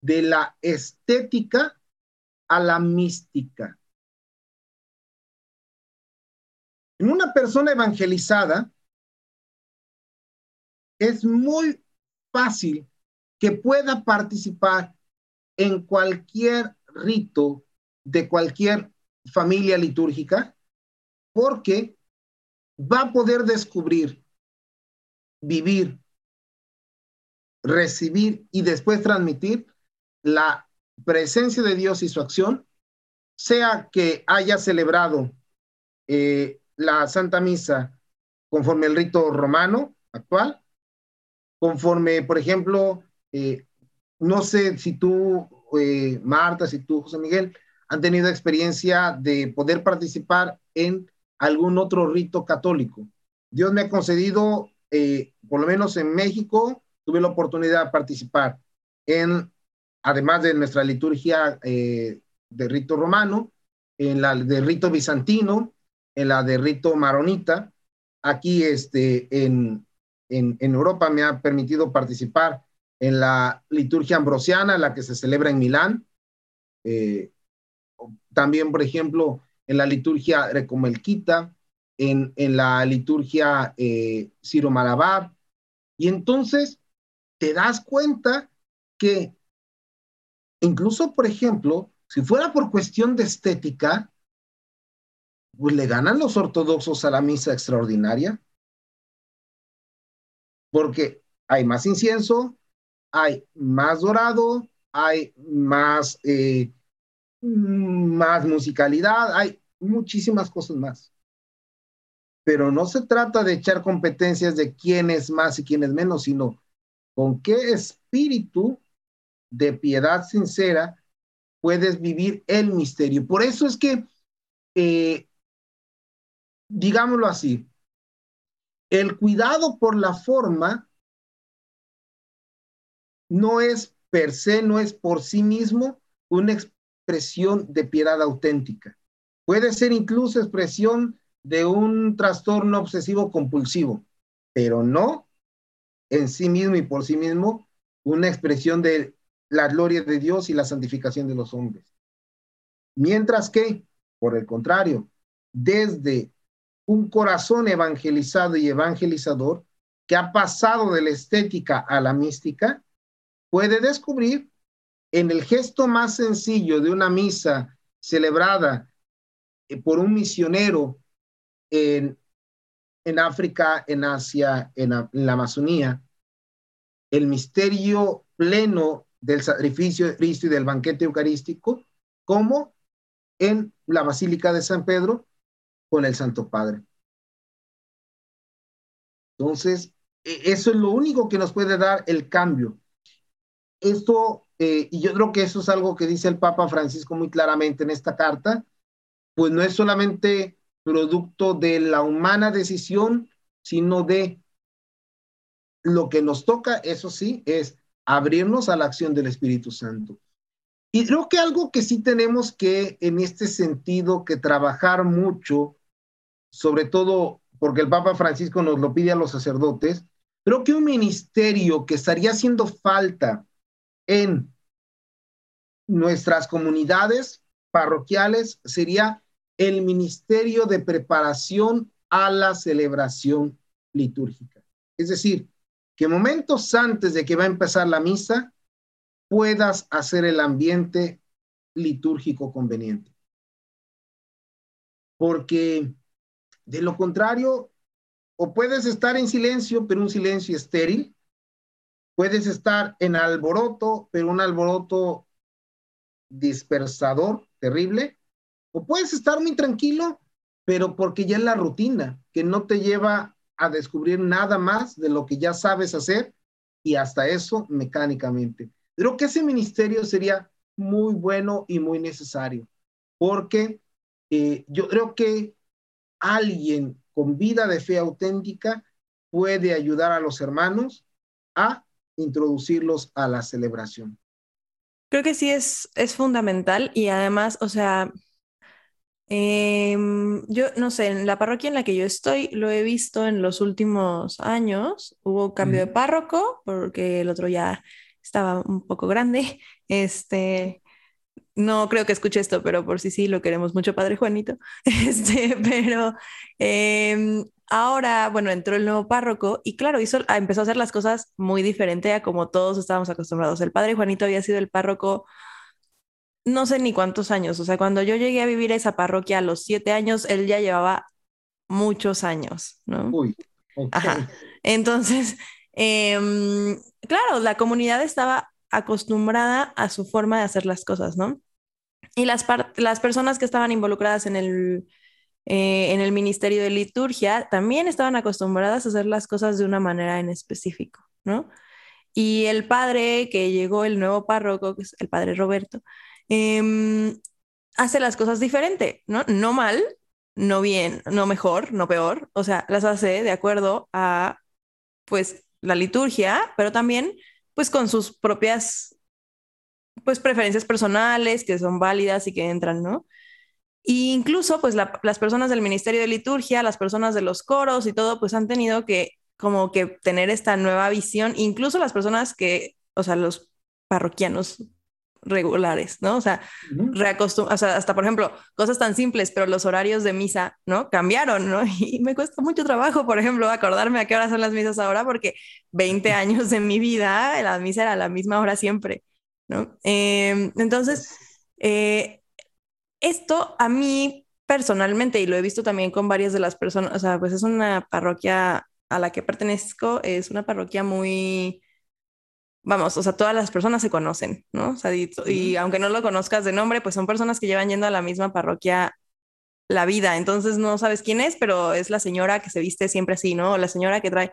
de la estética a la mística. En una persona evangelizada es muy fácil que pueda participar en cualquier rito de cualquier familia litúrgica porque va a poder descubrir, vivir recibir y después transmitir la presencia de Dios y su acción, sea que haya celebrado eh, la Santa Misa conforme el rito romano actual, conforme, por ejemplo, eh, no sé si tú, eh, Marta, si tú, José Miguel, han tenido experiencia de poder participar en algún otro rito católico. Dios me ha concedido, por lo menos en México, tuve la oportunidad de participar en, además de nuestra liturgia eh, de rito romano, en la de rito bizantino, en la de rito maronita. Aquí este, en, en, Europa me ha permitido participar en la liturgia ambrosiana, la que se celebra en Milán. Eh, también, por ejemplo, en la liturgia recomelquita, en, en la liturgia eh, ciro-malabar. Y entonces, te das cuenta que incluso, por ejemplo, si fuera por cuestión de estética, pues le ganan los ortodoxos a la misa extraordinaria. Porque hay más incienso, hay más dorado, hay más, eh, más musicalidad, hay muchísimas cosas más. Pero no se trata de echar competencias de quién es más y quién es menos, sino con qué espíritu de piedad sincera puedes vivir el misterio. Por eso es que, eh, digámoslo así, el cuidado por la forma no es per se, no es por sí mismo una expresión de piedad auténtica. Puede ser incluso expresión de un trastorno obsesivo compulsivo, pero no en sí mismo y por sí mismo una expresión de la gloria de Dios y la santificación de los hombres. Mientras que, por el contrario, desde un corazón evangelizado y evangelizador que ha pasado de la estética a la mística, puede descubrir en el gesto más sencillo de una misa celebrada eh, por un misionero en en África, en Asia, en, la Amazonía, el misterio pleno del sacrificio de Cristo y del banquete eucarístico, como en la Basílica de San Pedro con el Santo Padre. Entonces, e, eso es lo único que nos puede dar el cambio. Esto, eh, y yo creo que eso es algo que dice el Papa Francisco muy claramente en esta carta, pues no es solamente producto de la humana decisión, sino de lo que nos toca, eso sí, es abrirnos a la acción del Espíritu Santo. Y creo que algo que sí tenemos que, en este sentido, que trabajar mucho, sobre todo porque el Papa Francisco nos lo pide a los sacerdotes, creo que un ministerio que estaría haciendo falta en nuestras comunidades parroquiales sería el ministerio de preparación a la celebración litúrgica. Es decir, que momentos antes de que va a empezar la misa puedas hacer el ambiente litúrgico conveniente. Porque de lo contrario, o puedes estar en silencio, pero un silencio estéril, puedes estar en alboroto, pero un alboroto dispersador, terrible, o puedes estar muy tranquilo, pero porque ya es la rutina, que no te lleva a descubrir nada más de lo que ya sabes hacer y hasta eso mecánicamente. Creo que ese ministerio sería muy bueno y muy necesario, porque eh, yo creo que alguien con vida de fe auténtica puede ayudar a los hermanos a introducirlos a la celebración. Creo que sí es, es fundamental y además, o sea, Em, yo no sé, en la parroquia en la que yo estoy lo he visto en los últimos años. Hubo cambio de párroco porque el otro ya estaba un poco grande. Este, no creo que escuche esto, pero por si sí, lo queremos mucho, Padre Juanito. Este, pero em, ahora, bueno, entró el nuevo párroco y claro, hizo, empezó a hacer las cosas muy diferente a como todos estábamos acostumbrados. El Padre Juanito había sido el párroco no sé ni cuántos años, o sea, cuando yo llegué a vivir a esa parroquia a los siete años, él ya llevaba muchos años, ¿no? Uy, Ajá. Entonces, em, claro, la comunidad estaba acostumbrada a su forma de hacer las cosas, ¿no? Y las, las personas que estaban involucradas en el, eh, en el Ministerio de Liturgia también estaban acostumbradas a hacer las cosas de una manera en específico, ¿no? Y el padre que llegó, el nuevo párroco, que es el padre Roberto, Em, hace las cosas diferente, ¿no? No mal, no bien, no mejor, no peor, o sea, las hace de acuerdo a, pues, la liturgia, pero también, pues, con sus propias, pues, preferencias personales que son válidas y que entran, ¿no? E incluso, pues, las personas del Ministerio de Liturgia, las personas de los coros y todo, pues, han tenido que, como que tener esta nueva visión, incluso las personas que, o sea, los parroquianos regulares, ¿no? O sea, o sea, hasta por ejemplo, cosas tan simples, pero los horarios de misa, ¿no? Cambiaron, ¿no? Y me cuesta mucho trabajo, por ejemplo, acordarme a qué hora son las misas ahora, porque 20 años de mi vida, la misa era la misma hora siempre, ¿no? Em, entonces, eh, esto a mí personalmente, y lo he visto también con varias de las personas, o sea, pues es una parroquia a la que pertenezco, es una parroquia muy vamos, o sea, todas las personas se conocen, ¿no? O sea, y, aunque no lo conozcas de nombre, pues son personas que llevan yendo a la misma parroquia la vida, entonces no sabes quién es, pero es la señora que se viste siempre así, ¿no? O la señora que trae,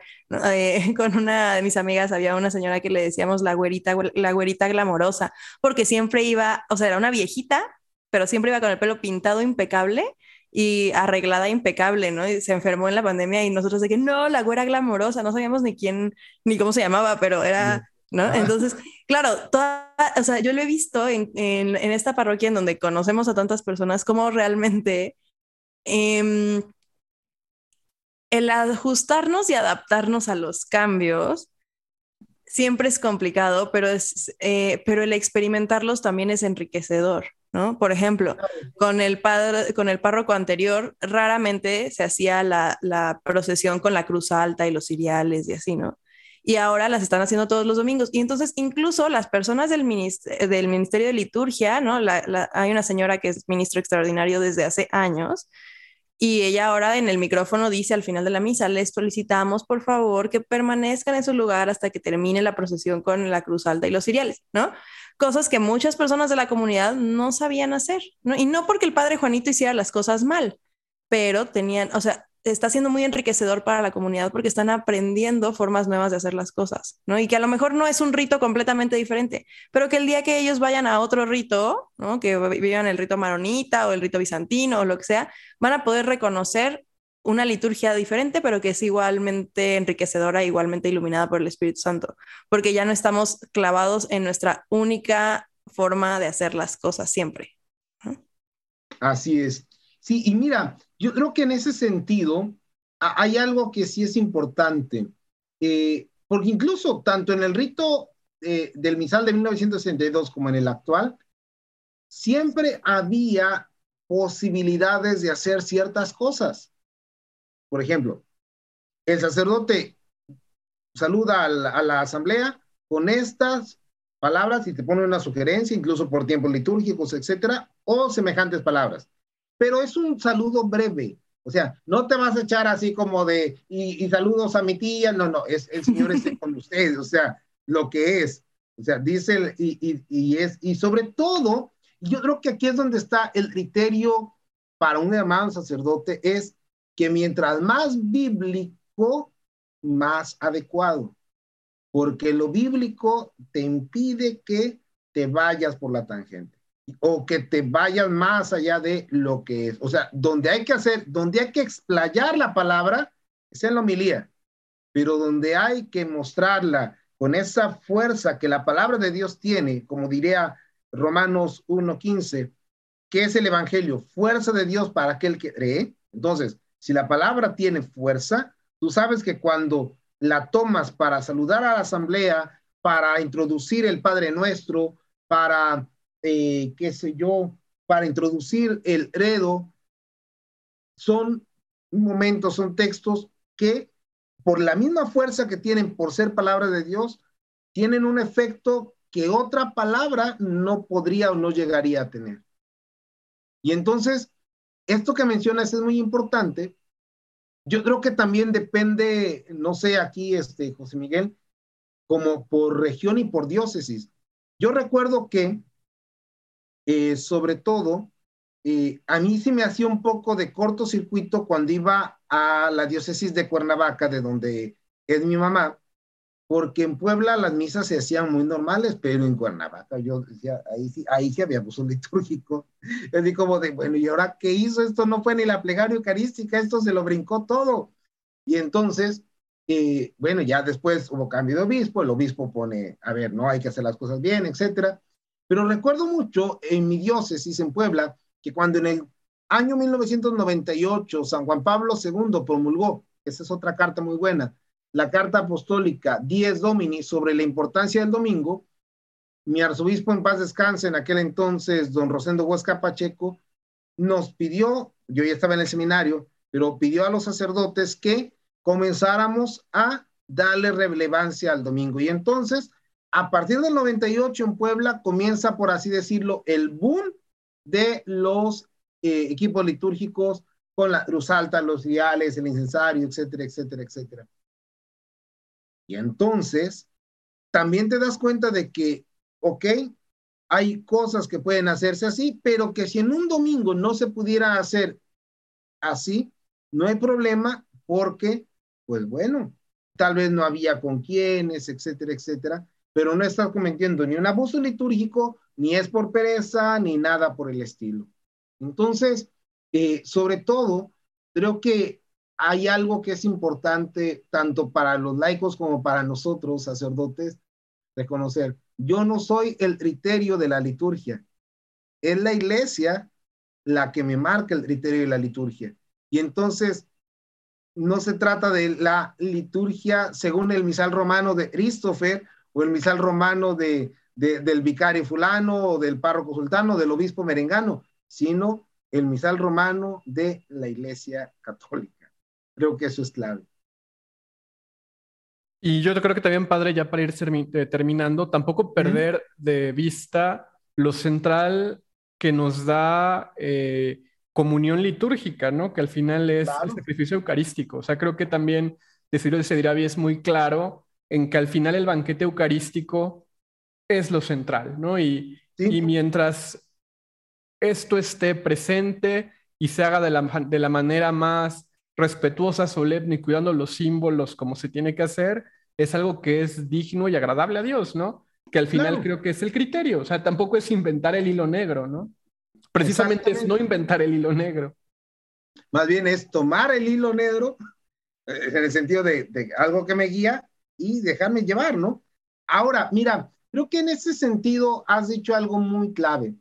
eh, con una de mis amigas había una señora que le decíamos la güerita, la güerita glamorosa, porque siempre iba, o sea, era una viejita, pero siempre iba con el pelo pintado impecable y arreglada impecable, ¿no? Y se enfermó en la pandemia y nosotros de que no, la güera glamorosa, no sabíamos ni quién, ni cómo se llamaba, pero era ¿no? Ah. Entonces, claro, toda, o sea, yo lo he visto en, en, esta parroquia en donde conocemos a tantas personas, como realmente em, el ajustarnos y adaptarnos a los cambios siempre es complicado, pero, es, eh, pero el experimentarlos también es enriquecedor, ¿no? Por ejemplo, con el, padre, con el párroco anterior, raramente se hacía la, la procesión con la cruz alta y los ciriales y así, ¿no? Y ahora las están haciendo todos los domingos. Y entonces incluso las personas del, del Ministerio de Liturgia, ¿no? hay una señora que es ministro extraordinario desde hace años y ella ahora en el micrófono dice al final de la misa, les solicitamos por favor que permanezcan en su lugar hasta que termine la procesión con la cruz alta y los ciriales, ¿no? Cosas que muchas personas de la comunidad no sabían hacer. Y no porque el padre Juanito hiciera las cosas mal, pero tenían, o sea, está siendo muy enriquecedor para la comunidad porque están aprendiendo formas nuevas de hacer las cosas, ¿no? Y que a lo mejor no es un rito completamente diferente, pero que el día que ellos vayan a otro rito, ¿no? Que vivan el rito maronita o el rito bizantino o lo que sea, van a poder reconocer una liturgia diferente, pero que es igualmente enriquecedora, igualmente iluminada por el Espíritu Santo, porque ya no estamos clavados en nuestra única forma de hacer las cosas siempre. Así es. Sí, y mira, yo creo que en ese sentido hay algo que sí es importante, eh, porque incluso tanto en el rito eh, del misal de 1962 como en el actual, siempre había posibilidades de hacer ciertas cosas. Por ejemplo, el sacerdote saluda a la, asamblea con estas palabras y te pone una sugerencia, incluso por tiempos litúrgicos, etcétera, o semejantes palabras. Pero es un saludo breve. O sea, no te vas a echar así como de, y, saludos a mi tía, no, no, es el Señor esté con ustedes, o sea, lo que es. O sea, dice, y, y, es, y sobre todo, yo creo que aquí es donde está el criterio para un hermano sacerdote, es que mientras más bíblico, más adecuado, porque lo bíblico te impide que te vayas por la tangente o que te vayas más allá de lo que es. O sea, donde hay que hacer, donde hay que explayar la palabra, es en la homilía, pero donde hay que mostrarla con esa fuerza que la palabra de Dios tiene, como diría Romanos 1.15, que es el Evangelio, fuerza de Dios para aquel que cree. Entonces, si la palabra tiene fuerza, tú sabes que cuando la tomas para saludar a la asamblea, para introducir el Padre Nuestro, para, eh, qué sé yo, para introducir el credo, son momentos, son textos que por la misma fuerza que tienen por ser palabra de Dios, tienen un efecto que otra palabra no podría o no llegaría a tener. Y entonces, esto que mencionas es muy importante. Yo creo que también depende, no sé, aquí, este, José Miguel, como por región y por diócesis. Yo recuerdo que, eh, sobre todo, eh, a mí sí me hacía un poco de cortocircuito cuando iba a la diócesis de Cuernavaca, de donde es mi mamá, porque en Puebla las misas se hacían muy normales, pero en Cuernavaca yo decía, ahí sí, ahí sí había un litúrgico. Así como de, bueno, ¿y ahora qué hizo? Esto no fue ni la plegaria eucarística, esto se lo brincó todo. Y entonces, eh, bueno, ya después hubo cambio de obispo, el obispo pone, a ver, no hay que hacer las cosas bien, etcétera. Pero recuerdo mucho en mi diócesis en Puebla que cuando en el año 1998 San Juan Pablo II promulgó, esa es otra carta muy buena, la carta apostólica Dies Domini sobre la importancia del domingo, mi arzobispo en paz descanse en aquel entonces, don Rosendo Huesca Pacheco, nos pidió, yo ya estaba en el seminario, pero pidió a los sacerdotes que comenzáramos a darle relevancia al domingo. Y entonces, a partir del 98 en Puebla, comienza, por así decirlo, el boom de los eh, equipos litúrgicos con la cruz alta, los diales, el incensario, etcétera, etcétera, etcétera. Y entonces, también te das cuenta de que, ok, hay cosas que pueden hacerse así, pero que si en un domingo no se pudiera hacer así, no hay problema porque, pues bueno, tal vez no había con quiénes, etcétera, etcétera, pero no estás cometiendo ni un abuso litúrgico, ni es por pereza, ni nada por el estilo. Entonces, eh, sobre todo, creo que hay algo que es importante tanto para los laicos como para nosotros, sacerdotes, reconocer. Yo no soy el criterio de la liturgia. Es la iglesia la que me marca el criterio de la liturgia. Y entonces, no se trata de la liturgia según el misal romano de Christopher o el misal romano de, del vicario fulano o del párroco sultano, del obispo merengano, sino el misal romano de la iglesia católica. Creo que eso es clave. Y yo creo que también, padre, ya para ir eh, terminando, tampoco perder de vista lo central que nos da eh, comunión litúrgica, ¿no? Que al final es el sacrificio eucarístico. O sea, creo que también decirlo de Sediravi es muy claro en que al final el banquete eucarístico es lo central, ¿no? Y, y mientras esto esté presente y se haga de la, de la manera más respetuosa, solemne y cuidando los símbolos como se tiene que hacer, es algo que es digno y agradable a Dios, ¿no? Que al final creo que es el criterio, o sea, tampoco es inventar el hilo negro, ¿no? Precisamente es no inventar el hilo negro. Más bien es tomar el hilo negro eh, en el sentido de, de algo que me guía y dejarme llevar, ¿no? Ahora, mira, creo que en ese sentido has dicho algo muy clave.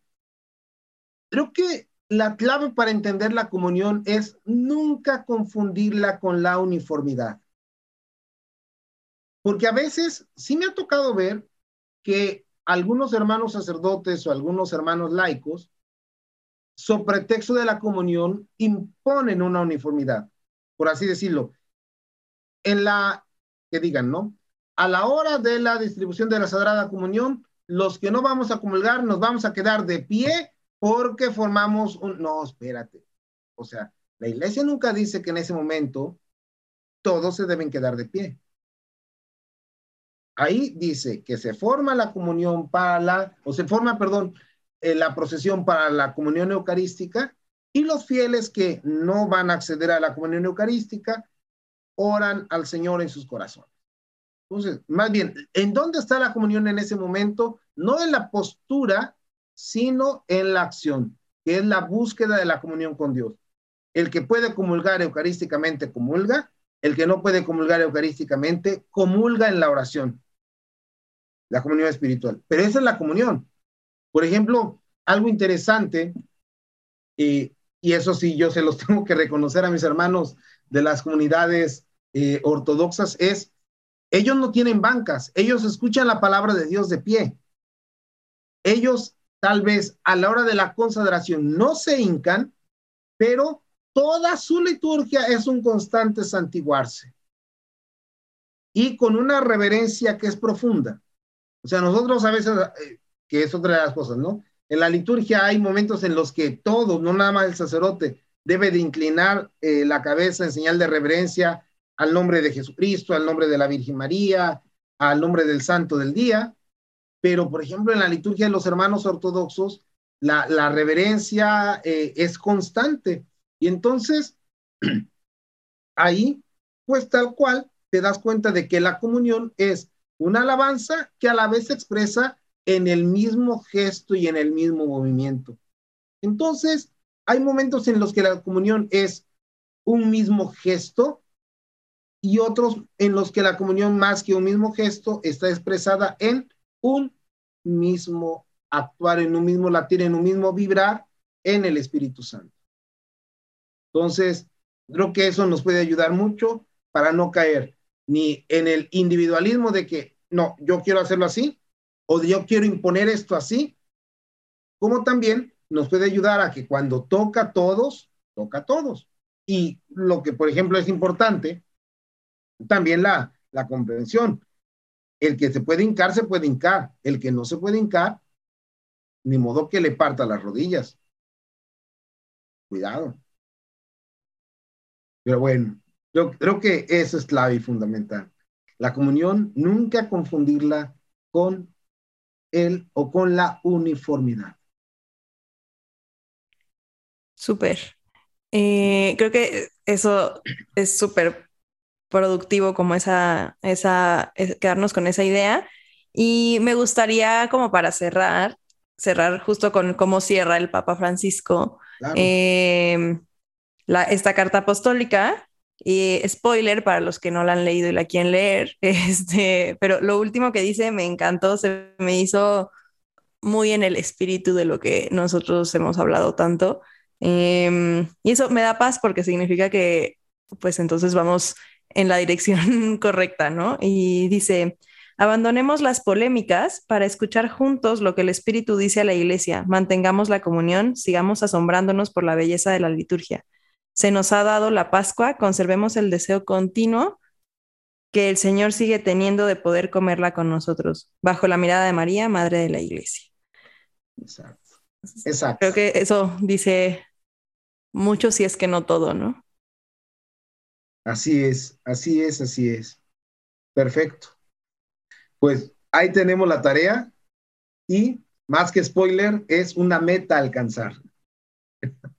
Creo que la clave para entender la comunión es nunca confundirla con la uniformidad. Porque a veces sí me ha tocado ver que algunos hermanos sacerdotes o algunos hermanos laicos, sobre pretexto de la comunión, imponen una uniformidad, por así decirlo. En la, que digan, ¿no? A la hora de la distribución de la Sagrada Comunión, los que no vamos a comulgar nos vamos a quedar de pie porque formamos un... No, espérate. O sea, la iglesia nunca dice que en ese momento todos se deben quedar de pie. Ahí dice que se forma la comunión para la, o se forma, perdón, eh, la procesión para la comunión eucarística y los fieles que no van a acceder a la comunión eucarística oran al Señor en sus corazones. Entonces, más bien, ¿en dónde está la comunión en ese momento? No en la postura sino en la acción, que es la búsqueda de la comunión con Dios. El que puede comulgar eucarísticamente comulga, el que no puede comulgar eucarísticamente comulga en la oración, la comunión espiritual. Pero esa es la comunión. Por ejemplo, algo interesante, y, eso sí, yo se los tengo que reconocer a mis hermanos de las comunidades eh, ortodoxas, es, ellos no tienen bancas, ellos escuchan la palabra de Dios de pie. Ellos tal vez a la hora de la consagración no se hincan, pero toda su liturgia es un constante santiguarse y con una reverencia que es profunda. O sea, nosotros a veces, eh, que es otra de las cosas, ¿no? En la liturgia hay momentos en los que todos, no nada más el sacerdote, debe de inclinar eh, la cabeza en señal de reverencia al nombre de Jesucristo, al nombre de la Virgen María, al nombre del Santo del Día, pero por ejemplo en la liturgia de los hermanos ortodoxos, la, reverencia eh, es constante. Y entonces, ahí, pues tal cual, te das cuenta de que la comunión es una alabanza que a la vez se expresa en el mismo gesto y en el mismo movimiento. Entonces, hay momentos en los que la comunión es un mismo gesto y otros en los que la comunión más que un mismo gesto está expresada en un mismo actuar, en un mismo latir, en un mismo vibrar en el Espíritu Santo. Entonces, creo que eso nos puede ayudar mucho para no caer ni en el individualismo de que, no, yo quiero hacerlo así, o yo quiero imponer esto así, como también nos puede ayudar a que cuando toca a todos, toca a todos. Y lo que, por ejemplo, es importante, también la, la comprensión. El que se puede hincar, se puede hincar. El que no se puede hincar, ni modo que le parta las rodillas. Cuidado. Pero bueno, yo creo que eso es clave y fundamental. La comunión, nunca confundirla con el o con la uniformidad. Súper. Eh, creo que eso es súper productivo como esa, esa, quedarnos con esa idea. Y me gustaría como para cerrar, cerrar justo con cómo cierra el Papa Francisco em, la, esta carta apostólica. Y spoiler para los que no la han leído y la quieren leer, este, pero lo último que dice me encantó, se me hizo muy en el espíritu de lo que nosotros hemos hablado tanto. Em, y eso me da paz porque significa que pues entonces vamos en la dirección correcta, ¿no? Y dice, abandonemos las polémicas para escuchar juntos lo que el Espíritu dice a la Iglesia, mantengamos la comunión, sigamos asombrándonos por la belleza de la liturgia. Se nos ha dado la Pascua, conservemos el deseo continuo que el Señor sigue teniendo de poder comerla con nosotros, bajo la mirada de María, Madre de la Iglesia. Exacto. Exacto. Creo que eso dice mucho, si es que no todo, ¿no? Así es, así es, así es. Perfecto. Pues ahí tenemos la tarea y más que spoiler, es una meta alcanzar.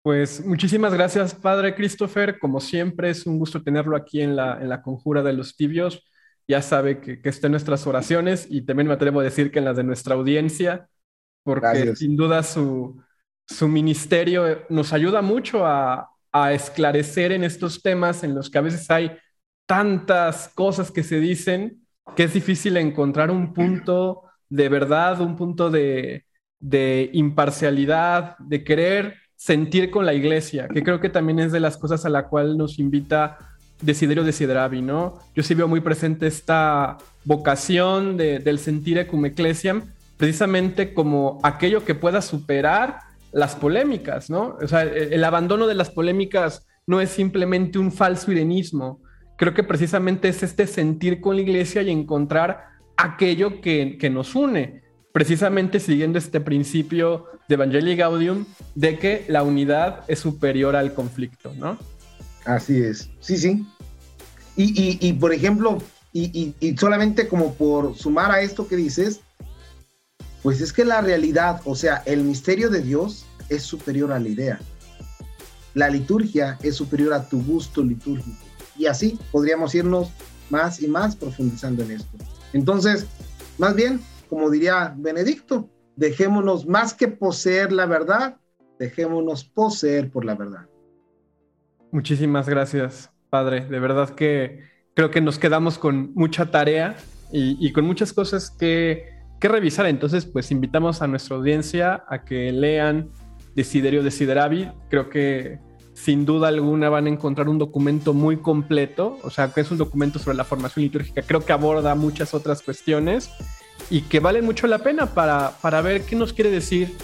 Pues muchísimas gracias, Padre Christopher. Como siempre, es un gusto tenerlo aquí en la, en la Conjura de los Tibios. Ya sabe que, que está en nuestras oraciones y también me atrevo a decir que en las de nuestra audiencia, porque sin duda su, su ministerio nos ayuda mucho a, a esclarecer en estos temas en los que a veces hay tantas cosas que se dicen que es difícil encontrar un punto de verdad, un punto de, de imparcialidad, de querer sentir con la iglesia, que creo que también es de las cosas a la cual nos invita Desiderio Desideravi, ¿no? Yo sí veo muy presente esta vocación de, del sentir cum ecclesiam, precisamente como aquello que pueda superar las polémicas, ¿no? O sea, el, abandono de las polémicas no es simplemente un falso irenismo, creo que precisamente es este sentir con la iglesia y encontrar aquello que, que nos une precisamente siguiendo este principio de Evangelii Gaudium de que la unidad es superior al conflicto, ¿no? Así es, sí, sí. Y, por ejemplo, y, solamente como por sumar a esto que dices, pues es que la realidad, o sea, el misterio de Dios es superior a la idea. La liturgia es superior a tu gusto litúrgico. Y así podríamos irnos más y más profundizando en esto. Entonces, más bien, como diría Benedicto, dejémonos más que poseer la verdad, dejémonos poseer por la verdad. Muchísimas gracias, Padre. De verdad que creo que nos quedamos con mucha tarea y, con muchas cosas que, que, revisar. Entonces, pues invitamos a nuestra audiencia a que lean Desiderio Desideravi. Creo que sin duda alguna van a encontrar un documento muy completo, o sea, que es un documento sobre la formación litúrgica. Creo que aborda muchas otras cuestiones y que valen mucho la pena para, para ver qué nos quiere decir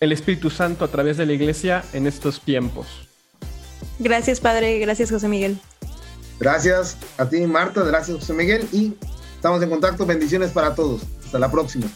el Espíritu Santo a través de la iglesia en estos tiempos. Gracias, Padre. Gracias, José Miguel. Gracias a ti, Marta. Gracias, José Miguel. Y estamos en contacto. Bendiciones para todos. Hasta la próxima.